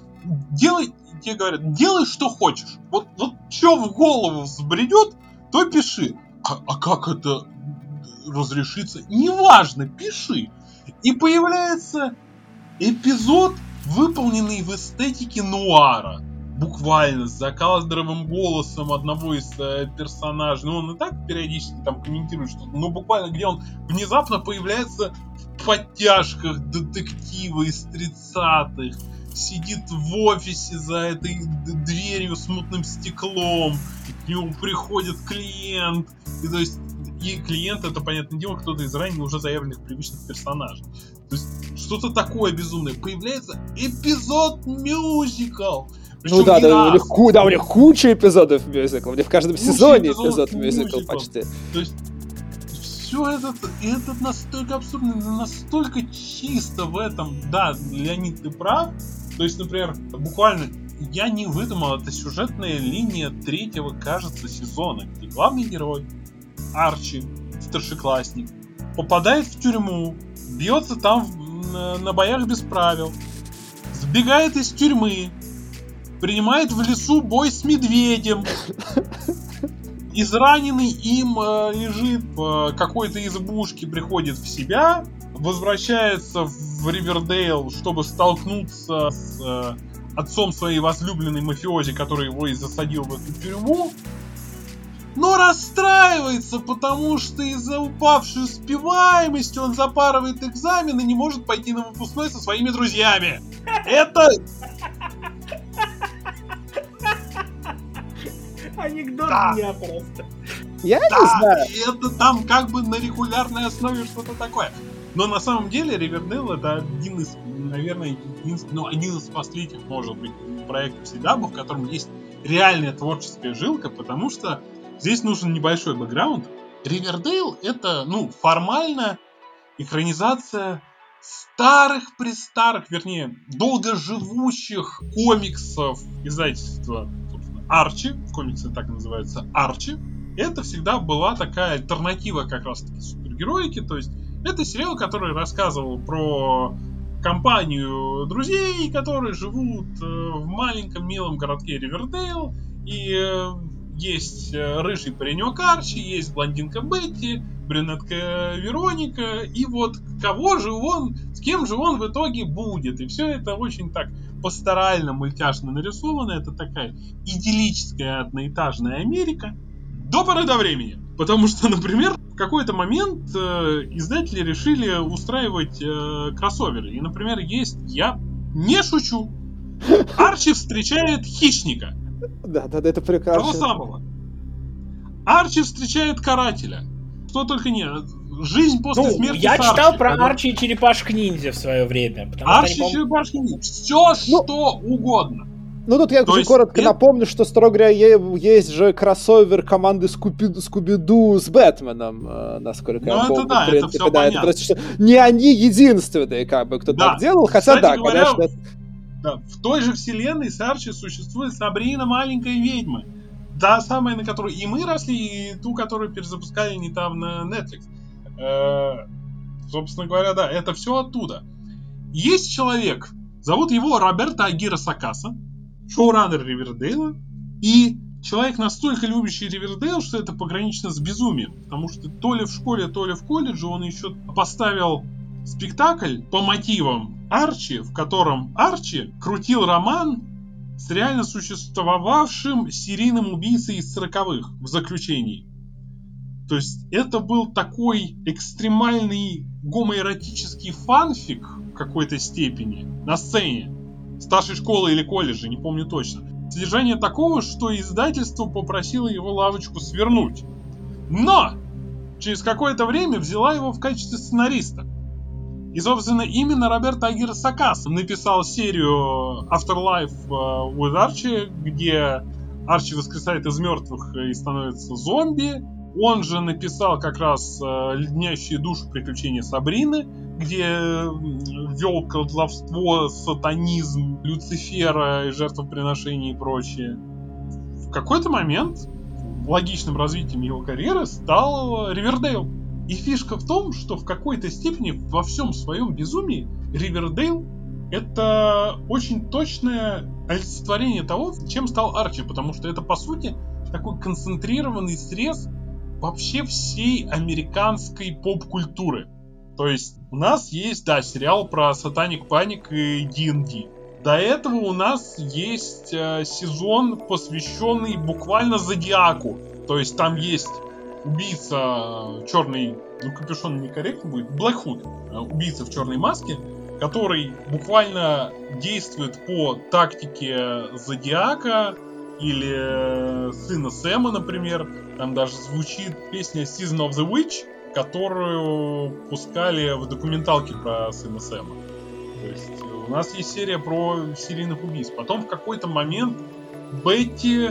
делай, тебе говорят, делай что хочешь. Вот, вот что в голову взбредет, то пиши. А, а как это разрешится? Неважно, пиши. И появляется эпизод, выполненный в эстетике нуара. Буквально с закадровым голосом одного из э, персонажей. Ну, он и так периодически там комментирует что-то, но буквально где он внезапно появляется в подтяжках детектива из 30-х сидит в офисе за этой дверью с мутным стеклом, к нему приходит клиент, и то есть и клиент это, понятное дело, кто-то из ранее уже заявленных привычных персонажей. То есть что-то такое безумное. Появляется эпизод мюзикл. Причем ну да, да, у них, да, у них куча эпизодов мюзикл. У них в каждом сезоне эпизод мюзикл почти. То есть все это, это настолько абсурдно, настолько чисто в этом. Да, Леонид, ты прав. То есть, например, буквально я не выдумал, это сюжетная линия третьего, кажется, сезона, где главный герой, Арчи, старшеклассник, попадает в тюрьму, бьется там на, на боях без правил, сбегает из тюрьмы, принимает в лесу бой с медведем, израненный им э, лежит в какой-то избушке, приходит в себя, возвращается в Ривердейл, чтобы столкнуться с э, отцом своей возлюбленной мафиози, который его и засадил в эту тюрьму. Но расстраивается, потому что из-за упавшей успеваемости он запарывает экзамен и не может пойти на выпускной со своими друзьями. Это... Анекдот да. дня просто. Я да, не знаю. Это там как бы на регулярной основе что-то такое. Но на самом деле Ривердейл это один из, наверное, единственный, ну, один из последних, может быть, проектов Седаба, в котором есть реальная творческая жилка, потому что здесь нужен небольшой бэкграунд. Ривердейл это, ну, формально экранизация старых-престарых, вернее, долгоживущих комиксов издательства Арчи, комиксы так называются Арчи, это всегда была такая альтернатива как раз-таки супергероике, то есть это сериал, который рассказывал про компанию друзей, которые живут э, в маленьком милом городке Ривердейл, и э, есть э, рыжий паренек Арчи, есть блондинка Бетти, брюнетка Вероника, и вот кого же он, с кем же он в итоге будет. И все это очень так пасторально, мультяшно нарисовано. Это такая идиллическая одноэтажная Америка до поры до времени. Потому что, [LAUGHS] например, в какой-то момент э, издатели решили устраивать э, кроссоверы. И, например, есть, я не шучу, Арчи встречает хищника. Да, да, да, это прекрасно. Того самого. Арчи встречает карателя. Что только нет. Жизнь после Ну, смерти я читал Арчи. про Когда- Арчи и черепашек ниндзя в свое время. Арчи они, по-моему, черепашки ниндзя. Все, что угодно. Ну тут я То очень есть коротко это- напомню, что, строго говоря, есть же кроссовер команды Скуби- Скуби-Ду с Бэтменом, э, насколько Ну, я это помню. да, в это принципе, всё да, понятно. просто что не они единственные, как бы, кто Да. так делал, хотя Кстати да, говоря, конечно. Да, в той же вселенной с Арчи существует Сабрина маленькая ведьма. Та самая, на которой и мы росли, и ту, которую перезапускали недавно Netflix. Э, собственно говоря, да, это все оттуда. Есть человек, зовут его Роберто Агира Сакаса, шоураннер Ривердейла, и человек настолько любящий Ривердейл, что это погранично с безумием. Потому что то ли в школе, то ли в колледже он еще поставил спектакль по мотивам Арчи, в котором Арчи крутил роман с реально существовавшим серийным убийцей из 40-х в заключении. То есть это был такой экстремальный гомоэротический фанфик в какой-то степени на сцене старшей школы или колледжа, не помню точно. Содержание такого, что издательство попросило его лавочку свернуть. Но через какое-то время взяла его в качестве сценариста. И, собственно, именно Роберт Агир Сакас написал серию Afterlife э, with Archie, где Арчи воскресает из мертвых и становится зомби. Он же написал как раз э, «Леднящие душу. Приключения Сабрины», где э, вел колдовство, сатанизм, Люцифера жертвоприношения и прочее. В какой-то момент логичным развитием его карьеры стал Ривердейл. И фишка в том, что в какой-то степени во всем своем безумии Ривердейл это очень точное олицетворение того, чем стал Арчи, потому что это, по сути, такой концентрированный срез вообще всей американской поп-культуры. То есть у нас есть, да, сериал про Сатаник Паник и D&D. До этого у нас есть э, сезон, посвященный буквально Зодиаку. То есть там есть убийца черный, ну капюшон некорректно будет, Блэкхуд, э, убийца в черной маске, который буквально действует по тактике Зодиака или э, Сына Сэма, например. Там даже звучит песня Season of the Witch, которую пускали в документалке про Сына Сэма. То есть у нас есть серия про серийных убийц. Потом в какой-то момент Бетти,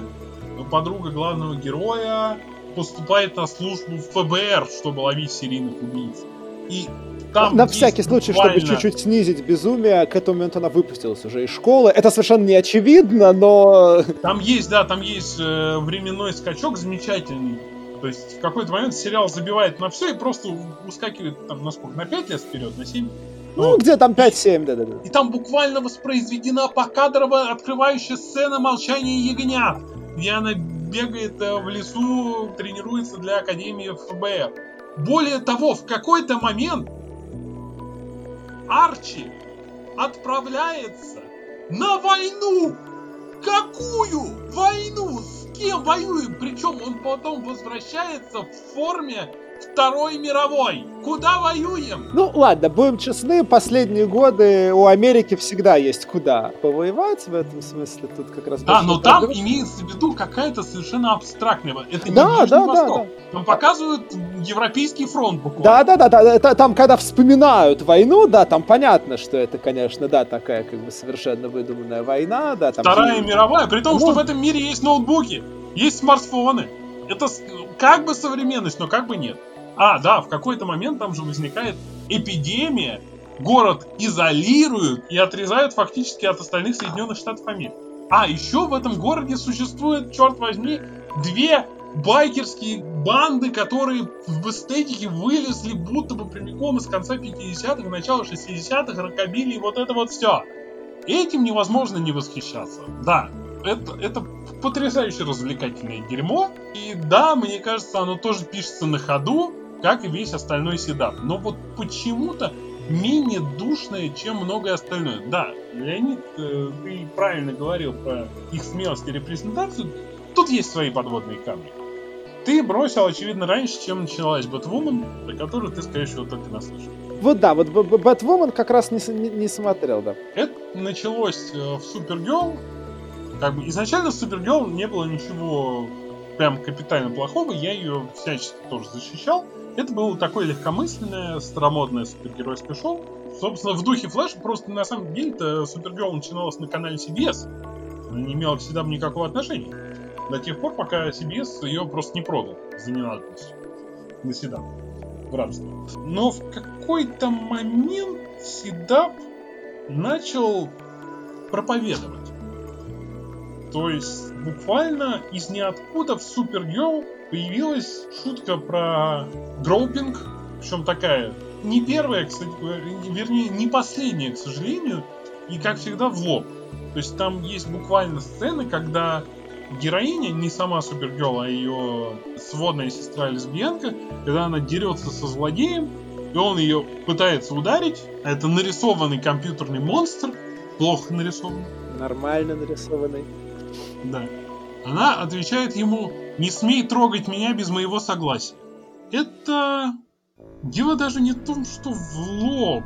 подруга главного героя, поступает на службу в ФБР, чтобы ловить серийных убийц. И там На всякий случай, чтобы буквально- чуть-чуть снизить безумие, к этому моменту она выпустилась уже из школы. Это совершенно не очевидно, но... Там есть, да, там есть э, временной скачок замечательный. То есть в какой-то момент сериал забивает на все и просто ускакивает там на сколько? На 5 лет вперед, на 7? Ну, где там 5-7, да-да-да. И там буквально воспроизведена покадрово открывающая сцена молчания ягнят, где она бегает э, в лесу, тренируется для Академии ФБР. Более того, в какой-то момент Арчи отправляется на войну. Какую войну? С кем воюем? Причем он потом возвращается в форме Второй мировой. Куда воюем? Ну, ладно, будем честны, последние годы у Америки всегда есть куда повоевать, в этом смысле тут как раз... Да, но там говорить. имеется в виду какая-то совершенно абстрактная. Это не Да, Ближний да, да, Восток. Там показывают Европейский фронт буквально. Да, да, да, да, это там, когда вспоминают войну, да, там понятно, что это, конечно, да, такая как бы совершенно выдуманная война, да, там... Вторая мировая, при том, что Ну. в этом мире есть ноутбуки, есть смартфоны. Это как бы современность, но как бы нет. А, да, в какой-то момент там же возникает эпидемия, город изолируют и отрезают фактически от остальных Соединенных Штатов Америки. А еще в этом городе существует, черт возьми, две байкерские банды, которые в эстетике вылезли будто бы прямиком из конца 50-х, начала 60-х, рокобили и вот это вот все. Этим невозможно не восхищаться. Да, это, это потрясающе развлекательное дерьмо. И да, мне кажется, оно тоже пишется на ходу, как и весь остальной седап. Но вот почему-то менее душное, чем многое остальное. Да, Леонид, э, ты правильно говорил про их смелость и репрезентацию. Тут есть свои подводные камни. Ты бросил, очевидно, раньше, чем началась Бэтвумен, про которую ты, скорее всего, только наслышал. Вот да, вот Бэтвумен как раз не, не, не смотрел, да. Это началось э, в Супергерл. Как бы изначально в Супергерл не было ничего прям капитально плохого, я ее всячески тоже защищал. Это было такое легкомысленное, старомодное супергеройское шоу. Собственно, в духе Флэша, просто на самом деле-то Супергерл начиналась на канале CBS. Она не имела всегда никакого отношения. До тех пор, пока CBS ее просто не продал за ненадобность. На Седап. В рабство. Но в какой-то момент Седап начал проповедовать. То есть буквально из ниоткуда в Супергерл появилась шутка про гроупинг, причем такая не первая, кстати, вернее, не последняя, к сожалению, и как всегда в лоб. То есть там есть буквально сцены, когда героиня, не сама Супергерл, а ее сводная сестра лесбиянка, когда она дерется со злодеем, и он ее пытается ударить, это нарисованный компьютерный монстр, плохо нарисованный. Нормально нарисованный. Да. Она отвечает ему «Не смей трогать меня без моего согласия». Это... Дело даже не в том, что в лоб,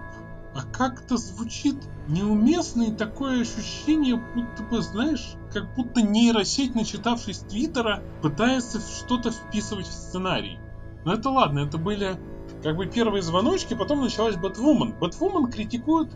а как-то звучит неуместно и такое ощущение, будто бы, знаешь, как будто нейросеть, начитавшись Твиттера, пытается что-то вписывать в сценарий. Но это ладно, это были как бы первые звоночки, потом началась Бэтвумен. Бэтвумен критикует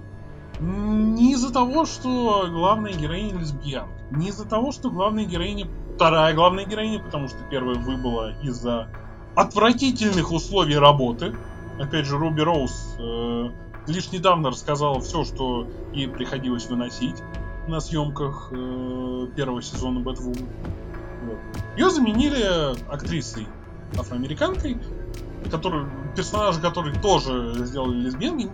не из-за того, что главная героиня лесбиян. Не из-за того, что главная героиня... Вторая главная героиня, потому что первая выбыла из-за отвратительных условий работы. Опять же, Руби Роуз э, лишь недавно рассказала все, что ей приходилось выносить на съемках э, первого сезона Бэтвумен. Вот. Ее заменили актрисой афроамериканкой, который, персонажа которой тоже сделали лесбиянкой.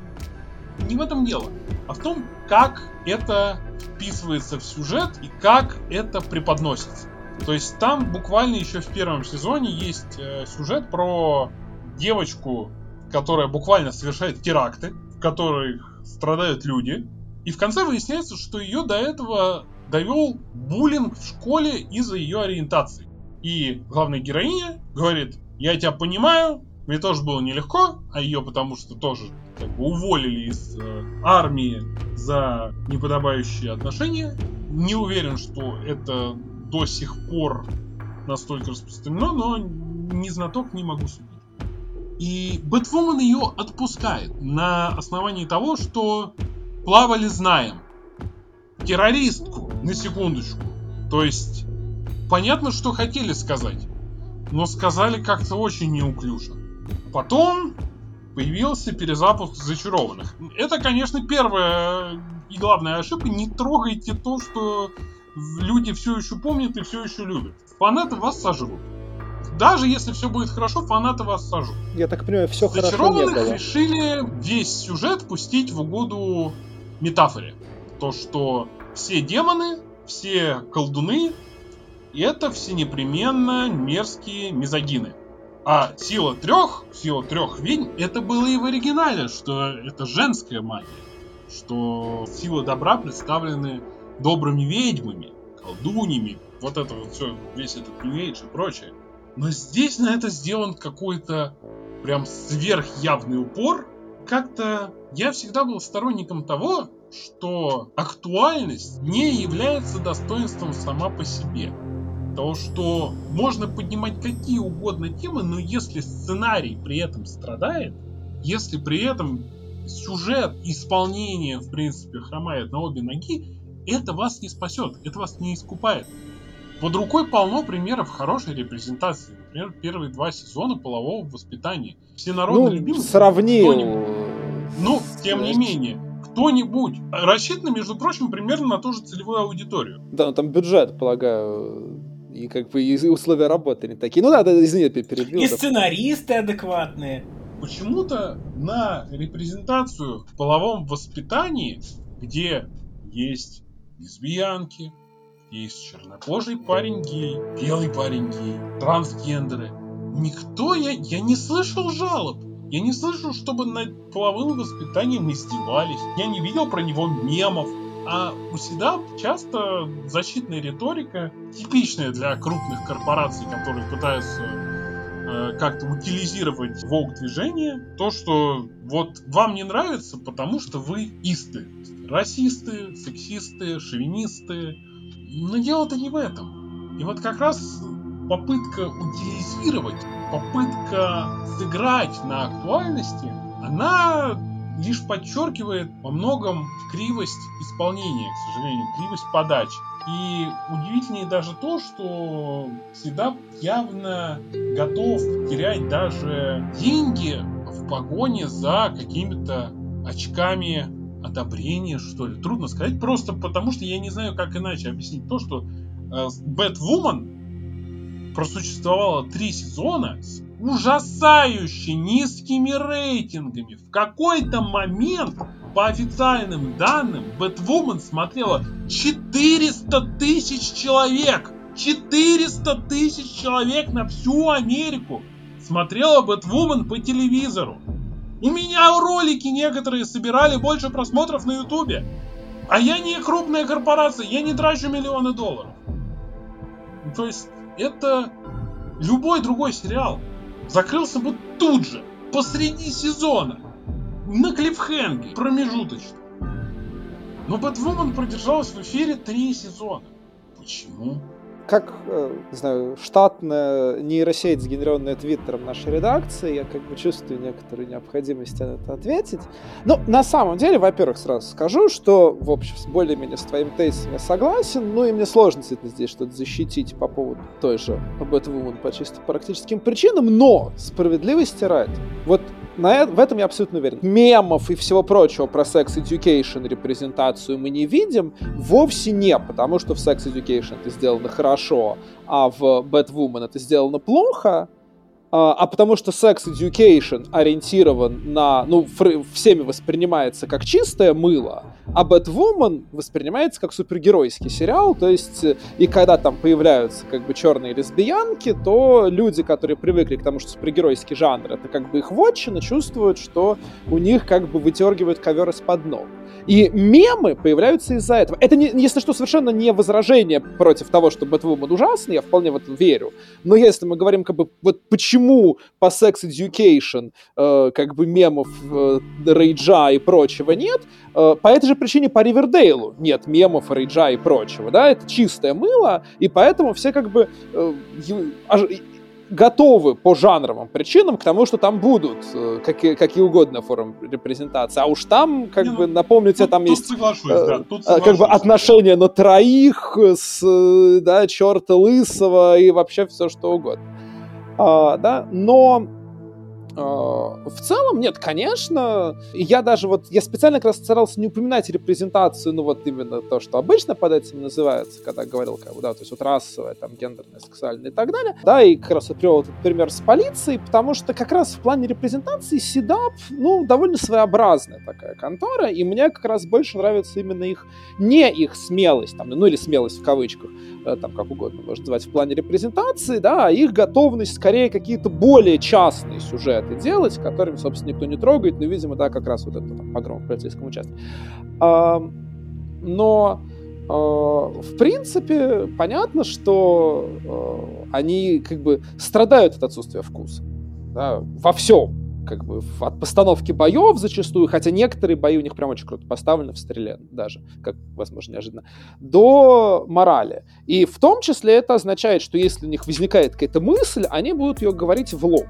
Не в этом дело а в том, как это вписывается в сюжет и как это преподносится. То есть там буквально еще в первом сезоне есть э, сюжет про девочку, которая буквально совершает теракты, в которых страдают люди. И в конце выясняется, что ее до этого довел буллинг в школе из-за ее ориентации. И главная героиня говорит, я тебя понимаю, мне тоже было нелегко, а ее потому что тоже как бы уволили из э, армии за неподобающие отношения. Не уверен, что это до сих пор настолько распространено, но не знаток не могу судить. И Бэтвумен ее отпускает на основании того, что плавали знаем. Террористку, на секундочку. То есть, понятно, что хотели сказать, но сказали как-то очень неуклюже. Потом появился перезапуск зачарованных. Это, конечно, первая и главная ошибка. Не трогайте то, что люди все еще помнят и все еще любят. Фанаты вас сожрут. Даже если все будет хорошо, фанаты вас сожрут. Я так понимаю, все хорошо не было. решили весь сюжет пустить в угоду метафоре. То, что все демоны, все колдуны, это все непременно мерзкие мизогины. А сила трех, сила трех ведьм, это было и в оригинале, что это женская магия. Что силы добра представлены добрыми ведьмами, колдуньями, вот это вот все, весь этот New и прочее. Но здесь на это сделан какой-то прям сверхявный упор. Как-то я всегда был сторонником того, что актуальность не является достоинством сама по себе. То, что можно поднимать какие угодно темы, но если сценарий при этом страдает, если при этом сюжет, исполнение, в принципе, хромает на обе ноги, это вас не спасет, это вас не искупает. Под рукой полно примеров хорошей репрезентации. Например, первые два сезона полового воспитания. Всенародно ну, любимый. Сравнил. Ну, тем не менее, кто-нибудь рассчитано, между прочим, примерно на ту же целевую аудиторию. Да, ну, там бюджет, полагаю, и как бы и условия работы не такие. Ну да, да извини, перебил. И сценаристы адекватные. Почему-то на репрезентацию в половом воспитании, где есть лесбиянки, есть чернокожий парень гей, белый парень гей, трансгендеры, никто, я, я не слышал жалоб. Я не слышал, чтобы над половым воспитанием издевались. Я не видел про него мемов. А у Седап часто защитная риторика, типичная для крупных корпораций, которые пытаются э, как-то утилизировать волк движение, то, что вот вам не нравится, потому что вы исты. Расисты, сексисты, шовинисты. Но дело-то не в этом. И вот как раз попытка утилизировать, попытка сыграть на актуальности, она лишь подчеркивает во многом кривость исполнения, к сожалению, кривость подач. И удивительнее даже то, что Седап явно готов терять даже деньги в погоне за какими-то очками одобрения, что ли. Трудно сказать, просто потому что я не знаю, как иначе объяснить то, что Бэтвумен просуществовала три сезона с ужасающе низкими рейтингами. В какой-то момент, по официальным данным, Бэтвумен смотрела 400 тысяч человек. 400 тысяч человек на всю Америку смотрела Бэтвумен по телевизору. У меня ролики некоторые собирали больше просмотров на Ютубе. А я не крупная корпорация, я не трачу миллионы долларов. То есть это любой другой сериал закрылся бы тут же, посреди сезона, на клиффхенге, промежуточно. Но Бэтвумен продержалась в эфире три сезона. Почему? Как, э, не знаю, штатная нейросеть, сгенеренная Твиттером нашей редакции, я как бы чувствую некоторую необходимость на это ответить. Ну, на самом деле, во-первых, сразу скажу, что, в общем, более-менее с твоим тезисом я согласен, ну и мне сложно действительно здесь что-то защитить по поводу той же Бэтвумен по чисто практическим причинам, но справедливости ради, вот на, в этом я абсолютно уверен. Мемов и всего прочего про Sex Education репрезентацию мы не видим. Вовсе не потому, что в Sex Education это сделано хорошо, а в Bad это сделано плохо, а, а потому что Sex Education ориентирован на, ну, всеми воспринимается как чистое мыло, а Batwoman воспринимается как супергеройский сериал, то есть и когда там появляются как бы черные лесбиянки, то люди, которые привыкли к тому, что супергеройский жанр это как бы их вотчина, чувствуют, что у них как бы вытергивают ковер из-под ног. И мемы появляются из-за этого. Это, не, если что, совершенно не возражение против того, что Бэтвумен ужасный, я вполне в это верю. Но если мы говорим, как бы, вот почему по Sex Education э, как бы мемов э, Рейджа и прочего нет, э, по этой же причине по Ривердейлу нет мемов Рейджа и прочего, да, это чистое мыло, и поэтому все как бы э, готовы по жанровым причинам к тому, что там будут э, какие, какие угодно формы репрезентации. А уж там, как Не, бы, ну, напомните, тут, там тут есть соглашусь, э, да, тут э, как бы отношения на троих с, да, черта лысого и вообще все что угодно. А, да, но в целом, нет, конечно. Я даже вот, я специально как раз старался не упоминать репрезентацию, ну вот именно то, что обычно под этим называется, когда говорил, как бы, да, то есть вот расовая, там, гендерная, сексуальная и так далее. Да, и как раз вот привел этот пример с полицией, потому что как раз в плане репрезентации СИДАП, ну, довольно своеобразная такая контора, и мне как раз больше нравится именно их, не их смелость, там, ну или смелость в кавычках, э, там, как угодно можно называть, в плане репрезентации, да, а их готовность скорее какие-то более частные сюжеты делать, которыми, собственно, никто не трогает, но, видимо, да, как раз вот это там, погром в полицейском участке. А, но в принципе, понятно, что а, они как бы страдают от отсутствия вкуса. Да, во всем. Как бы от постановки боев зачастую, хотя некоторые бои у них прям очень круто поставлены в стреле даже, как, возможно, неожиданно, до морали. И в том числе это означает, что если у них возникает какая-то мысль, они будут ее говорить в лоб.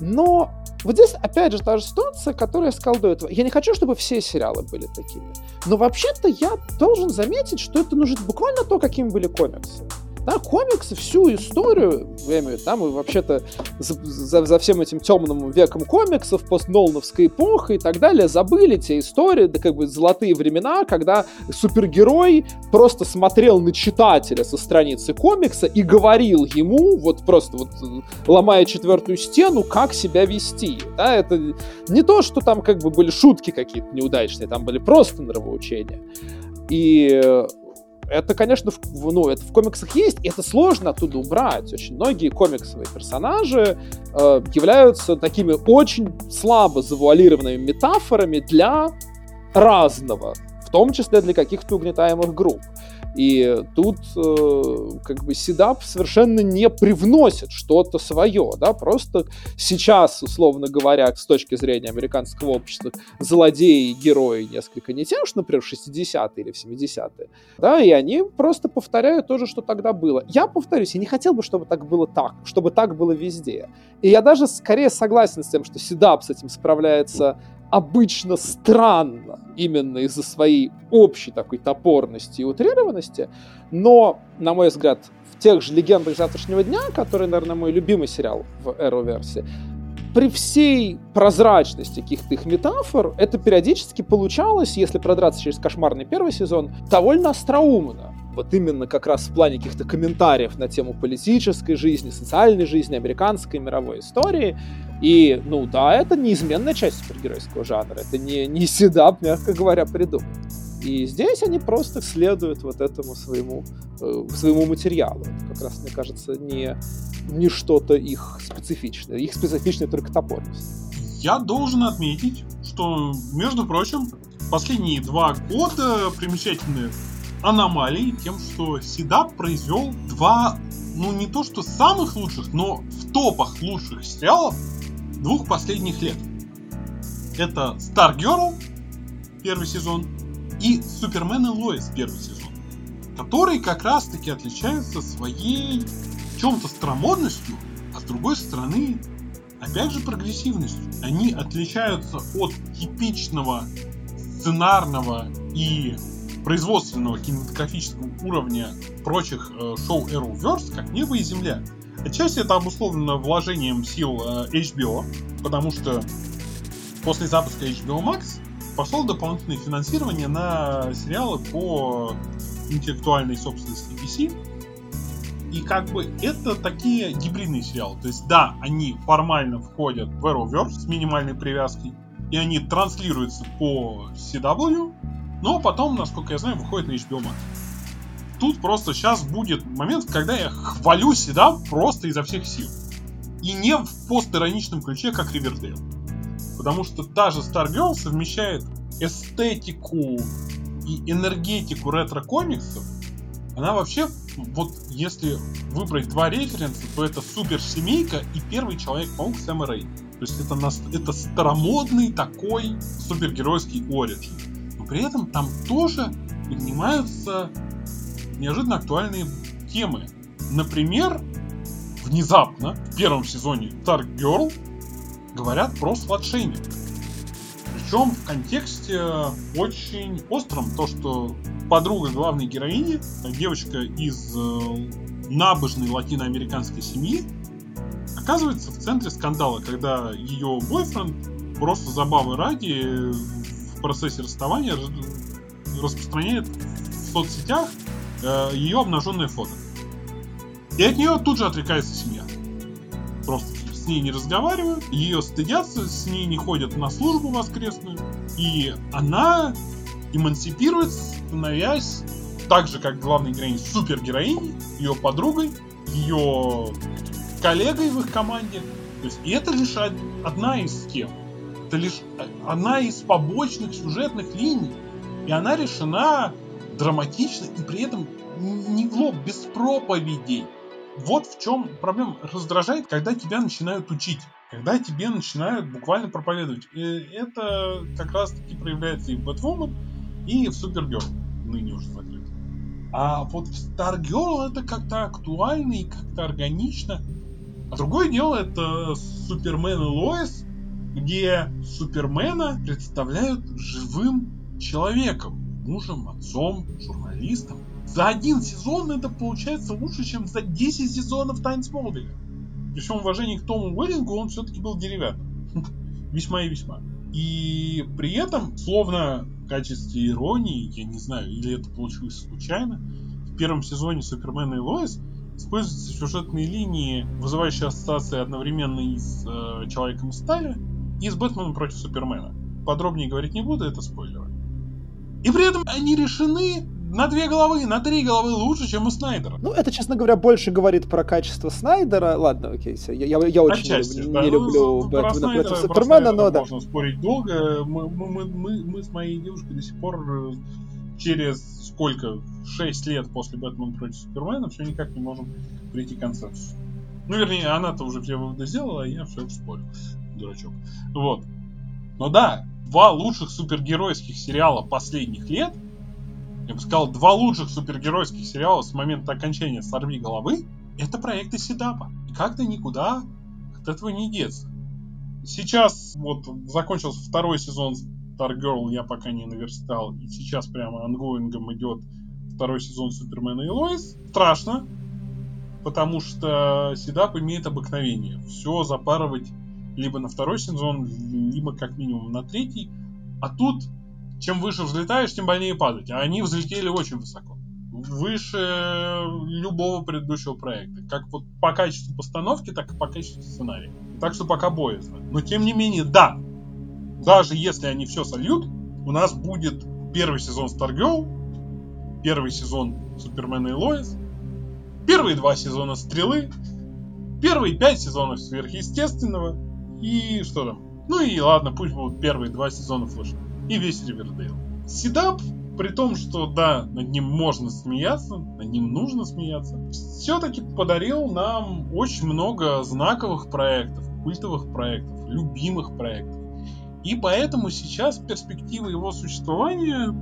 Но вот здесь, опять же, та же ситуация, которую я сказал до этого. Я не хочу, чтобы все сериалы были такими. Но вообще-то я должен заметить, что это нужно буквально то, какими были комиксы. Да, комиксы всю историю, я там и вообще-то за, за, за всем этим темным веком комиксов, постнолновской эпохи и так далее, забыли те истории, да как бы золотые времена, когда супергерой просто смотрел на читателя со страницы комикса и говорил ему, вот просто вот ломая четвертую стену, как себя вести. Да, это не то, что там как бы были шутки какие-то неудачные, там были просто нравоучения. И это, конечно, в, ну, это в комиксах есть, и это сложно оттуда убрать. Очень многие комиксовые персонажи э, являются такими очень слабо завуалированными метафорами для разного, в том числе для каких-то угнетаемых групп. И тут э, как бы Седап совершенно не привносит что-то свое, да, просто сейчас, условно говоря, с точки зрения американского общества, злодеи и герои несколько не те, что, например, в 60-е или в 70-е, да, и они просто повторяют то же, что тогда было. Я повторюсь, я не хотел бы, чтобы так было так, чтобы так было везде. И я даже скорее согласен с тем, что Седап с этим справляется обычно странно именно из-за своей общей такой топорности и утрированности, но, на мой взгляд, в тех же «Легендах завтрашнего дня», который, наверное, мой любимый сериал в Arrow-версии, при всей прозрачности каких-то их метафор, это периодически получалось, если продраться через кошмарный первый сезон, довольно остроумно. Вот именно как раз в плане каких-то комментариев на тему политической жизни, социальной жизни, американской мировой истории. И, ну да, это неизменная часть супергеройского жанра. Это не, не седап, мягко говоря, придумал. И здесь они просто следуют вот этому своему, э, своему материалу. Это как раз, мне кажется, не, не что-то их специфичное. Их специфичная только топорность. Я должен отметить, что, между прочим, последние два года примечательны аномалии тем, что Седап произвел два, ну не то что самых лучших, но в топах лучших сериалов двух последних лет. Это Stargirl, первый сезон, и Супермен и Лоис, первый сезон, которые как раз-таки отличаются своей чем-то старомодностью, а с другой стороны, опять же, прогрессивностью. Они отличаются от типичного сценарного и производственного кинематографического уровня прочих э, шоу Arrowverse, как небо и земля. Отчасти это обусловлено вложением сил э, HBO, потому что после запуска HBO Max пошло дополнительное финансирование на сериалы по интеллектуальной собственности DC. И как бы это такие гибридные сериалы. То есть да, они формально входят в Arrowverse с минимальной привязкой, и они транслируются по CW, но потом, насколько я знаю, выходит на HBO Max тут просто сейчас будет момент, когда я хвалю Седа просто изо всех сил. И не в постироничном ключе, как Ривердейл. Потому что та же Stargirl совмещает эстетику и энергетику ретро-комиксов. Она вообще, вот если выбрать два референса, то это Супер Семейка и Первый Человек-паук Сэма Рэй. То есть это, нас, это старомодный такой супергеройский оригин. Но при этом там тоже поднимаются неожиданно актуальные темы. Например, внезапно в первом сезоне Dark Girl говорят про сладшейминг. Причем в контексте очень остром, то что подруга главной героини, девочка из э, набожной латиноамериканской семьи, оказывается в центре скандала, когда ее бойфренд просто забавы ради в процессе расставания распространяет в соцсетях э, ее обнаженное фото. И от нее тут же отрекается семья. Просто с ней не разговаривают, ее стыдятся, с ней не ходят на службу воскресную. И она эмансипируется, становясь так же, как главной героиней, супергероиней, ее подругой, ее коллегой в их команде. То есть, и это лишь одна из тем. Это лишь одна из побочных сюжетных линий. И она решена драматично и при этом не в лоб, без проповедей. Вот в чем проблема. Раздражает, когда тебя начинают учить. Когда тебе начинают буквально проповедовать. Это как раз таки проявляется и в Бэтвумен, и в Супергерл. Ныне уже закрыт. А вот в Старгерл это как-то актуально и как-то органично. А другое дело это Супермен и Лоис, где Супермена представляют живым человеком мужем, отцом, журналистом. За один сезон это получается лучше, чем за 10 сезонов Тайн Смолвиля. При всем уважении к Тому Уэллингу, он все-таки был деревянным. [LAUGHS] весьма и весьма. И при этом, словно в качестве иронии, я не знаю, или это получилось случайно, в первом сезоне Супермена и Лоис используются сюжетные линии, вызывающие ассоциации одновременно и с э, Человеком из Стали, и с Бэтменом против Супермена. Подробнее говорить не буду, это спойлеры. И при этом они решены на две головы, на три головы лучше, чем у Снайдера. Ну, это, честно говоря, больше говорит про качество Снайдера. Ладно, окей, все. Я, я, я очень Отчасти, не, да. не люблю ну, Бэтмена против Супермена, но да. Можно спорить долго. Мы, мы, мы, мы с моей девушкой до сих пор э, через сколько? шесть лет после Бэтмена против Супермена все никак не можем прийти к консенсусу. Ну, вернее, она-то уже все выводы сделала, а я все спорю. Дурачок. Вот. Но да, два лучших супергеройских сериала последних лет я бы сказал, два лучших супергеройских сериала с момента окончания «Сорви головы» — это проекты Седапа. И как-то никуда от этого не деться. Сейчас вот закончился второй сезон Stargirl, я пока не наверстал, и сейчас прямо ongoing ом идет второй сезон Супермена и Лоис. Страшно, потому что CW имеет обыкновение все запарывать либо на второй сезон, либо как минимум на третий. А тут чем выше взлетаешь, тем больнее падать. А они взлетели очень высоко. Выше любого предыдущего проекта. Как вот по качеству постановки, так и по качеству сценария. Так что пока боязно. Но тем не менее, да. Даже если они все сольют, у нас будет первый сезон Stargirl, первый сезон Супермена и Лоис, первые два сезона Стрелы, первые пять сезонов Сверхъестественного и что там. Ну и ладно, пусть будут первые два сезона Флэша и весь Ривердейл. Седап, при том, что да, над ним можно смеяться, над ним нужно смеяться, все-таки подарил нам очень много знаковых проектов, культовых проектов, любимых проектов. И поэтому сейчас перспективы его существования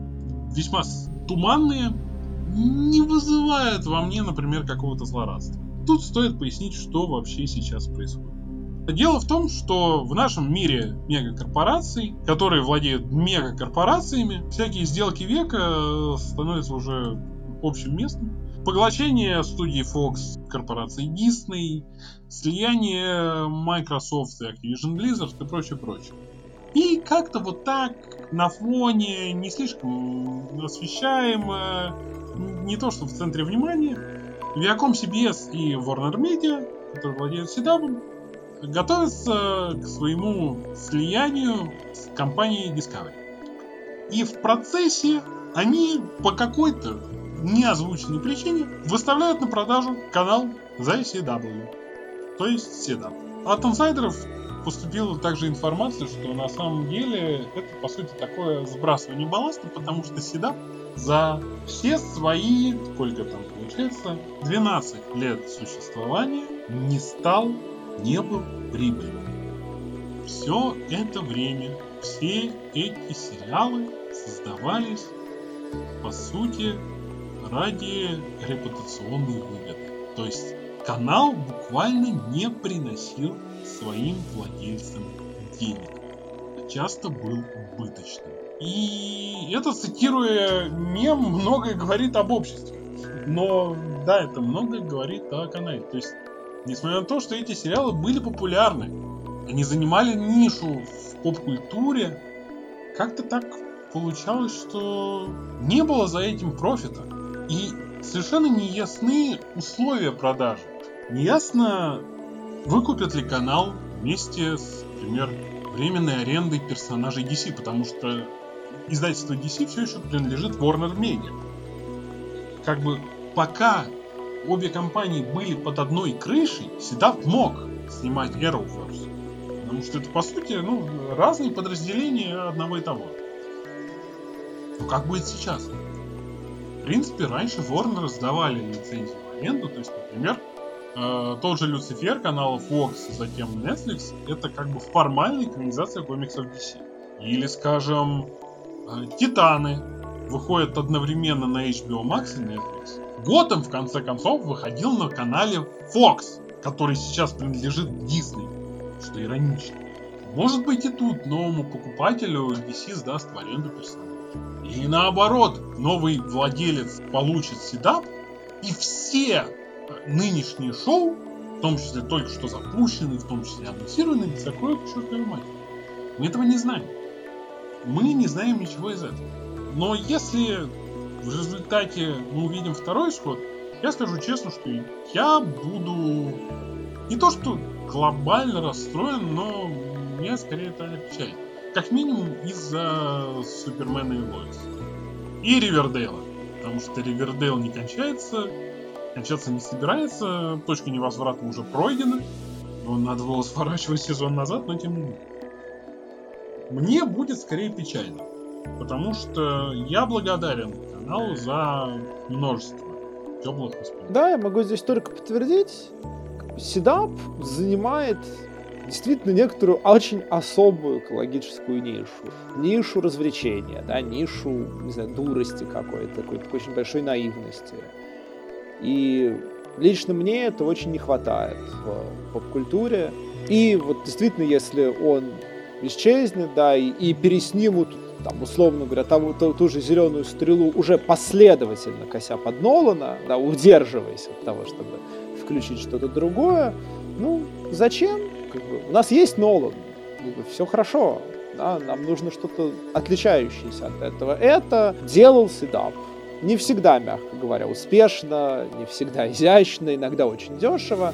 весьма туманные, не вызывают во мне, например, какого-то злорадства. Тут стоит пояснить, что вообще сейчас происходит. Дело в том, что в нашем мире мегакорпораций, которые владеют мегакорпорациями, всякие сделки века э, становятся уже общим местом. Поглощение студии Fox корпорации Disney, слияние Microsoft и Activision Blizzard и прочее, прочее. И как-то вот так на фоне не слишком освещаемо, не то что в центре внимания, Viacom CBS и Warner Media, которые владеют CW, готовятся к своему слиянию с компанией Discovery. И в процессе они по какой-то неозвученной причине выставляют на продажу канал CW, то есть CW. От инсайдеров поступила также информация, что на самом деле это по сути такое сбрасывание балласта, потому что CW за все свои, сколько там получается, 12 лет существования не стал не был прибыльным. Все это время все эти сериалы создавались, по сути, ради репутационной выгоды. То есть канал буквально не приносил своим владельцам денег, а часто был убыточным. И это, цитируя мем, многое говорит об обществе. Но да, это многое говорит о канале. То есть Несмотря на то, что эти сериалы были популярны, они занимали нишу в поп-культуре, как-то так получалось, что не было за этим профита. И совершенно не ясны условия продажи. Неясно, выкупят ли канал вместе с, например, временной арендой персонажей DC, потому что издательство DC все еще принадлежит Warner Media. Как бы пока обе компании были под одной крышей, Седап мог снимать Arrowverse. Потому что это, по сути, ну, разные подразделения одного и того. Но как будет сейчас? В принципе, раньше Warner раздавали лицензии в аренду. То есть, например, э, тот же Люцифер канала Fox, затем Netflix, это как бы формальная экранизация комиксов DC. Или, скажем, э, Титаны выходят одновременно на HBO Max и Netflix. Готэм, в конце концов, выходил на канале Fox, который сейчас принадлежит Disney, что иронично. Может быть и тут новому покупателю DC сдаст в аренду персонажа. И наоборот, новый владелец получит седап, и все нынешние шоу, в том числе только что запущенные, в том числе анонсированные, закроют к чертовой матери. Мы этого не знаем. Мы не знаем ничего из этого. Но если в результате мы увидим второй исход, я скажу честно, что я буду не то что глобально расстроен, но меня скорее это печаль. Как минимум из-за Супермена и Лоис. И Ривердейла. Потому что Ривердейл не кончается, кончаться не собирается, точка невозврата уже пройдена. Надо было сворачивать сезон назад, но тем не менее. Мне будет скорее печально. Потому что я благодарен каналу за множество теплых воспоминаний. Да, я могу здесь только подтвердить. Седап занимает действительно некоторую очень особую экологическую нишу. Нишу развлечения, да, нишу, не знаю, дурости какой-то, какой-то очень большой наивности. И лично мне это очень не хватает в поп-культуре. И вот действительно, если он исчезнет, да, и, и переснимут там, условно говоря, ту, ту, ту же зеленую стрелу уже последовательно кося под Нолана, да, удерживаясь от того, чтобы включить что-то другое, ну, зачем? Как бы, у нас есть Нолан, как бы, все хорошо, да, нам нужно что-то отличающееся от этого. Это делал Седап. Не всегда, мягко говоря, успешно, не всегда изящно, иногда очень дешево,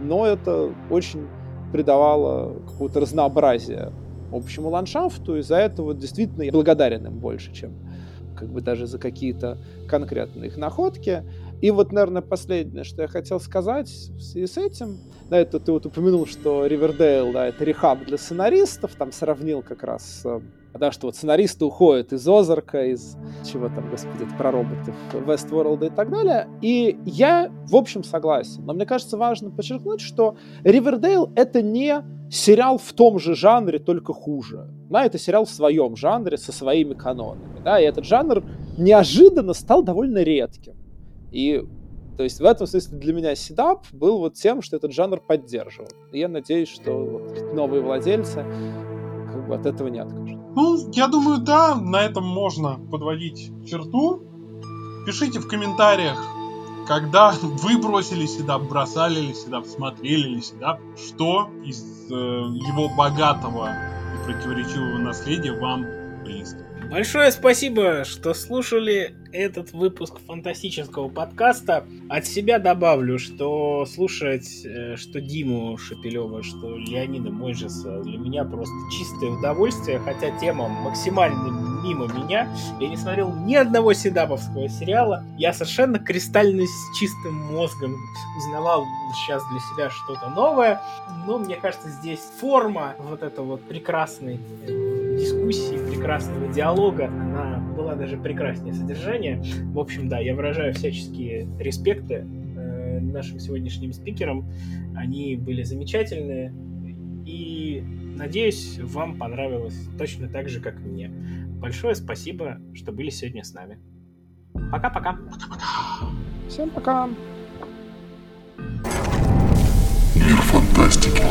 но это очень придавало какое-то разнообразие общему ландшафту, и за это вот действительно я благодарен им больше, чем как бы даже за какие-то конкретные их находки. И вот, наверное, последнее, что я хотел сказать в связи с этим, да, это ты вот упомянул, что Ривердейл, да, это рехаб для сценаристов, там сравнил как раз да, что вот сценаристы уходят из Озарка, из чего там, господи, про роботов, Westworld и так далее. И я, в общем, согласен. Но мне кажется важно подчеркнуть, что Ривердейл — это не сериал в том же жанре, только хуже. Да, это сериал в своем жанре, со своими канонами. Да, и этот жанр неожиданно стал довольно редким. И то есть в этом смысле для меня седап был вот тем, что этот жанр поддерживал. И я надеюсь, что вот новые владельцы как бы от этого не откажут. Ну, я думаю, да, на этом можно подводить черту. Пишите в комментариях, когда [LAUGHS] вы бросили седап, бросали ли седап, смотрели ли седап, что из э, его богатого и противоречивого наследия вам близко. Большое спасибо, что слушали этот выпуск фантастического подкаста. От себя добавлю, что слушать э, что Диму Шапилева, что Леонида Мойжеса для меня просто чистое удовольствие, хотя тема максимально мимо меня. Я не смотрел ни одного седаповского сериала. Я совершенно кристально с чистым мозгом узнавал сейчас для себя что-то новое. Но мне кажется, здесь форма вот этой вот прекрасной дискуссии, прекрасного диалога, она была даже прекраснее содержания. В общем, да, я выражаю всяческие респекты э, нашим сегодняшним спикерам. Они были замечательные. И надеюсь, вам понравилось точно так же, как и мне. Большое спасибо, что были сегодня с нами. Пока-пока. Всем пока. Мир фантастики.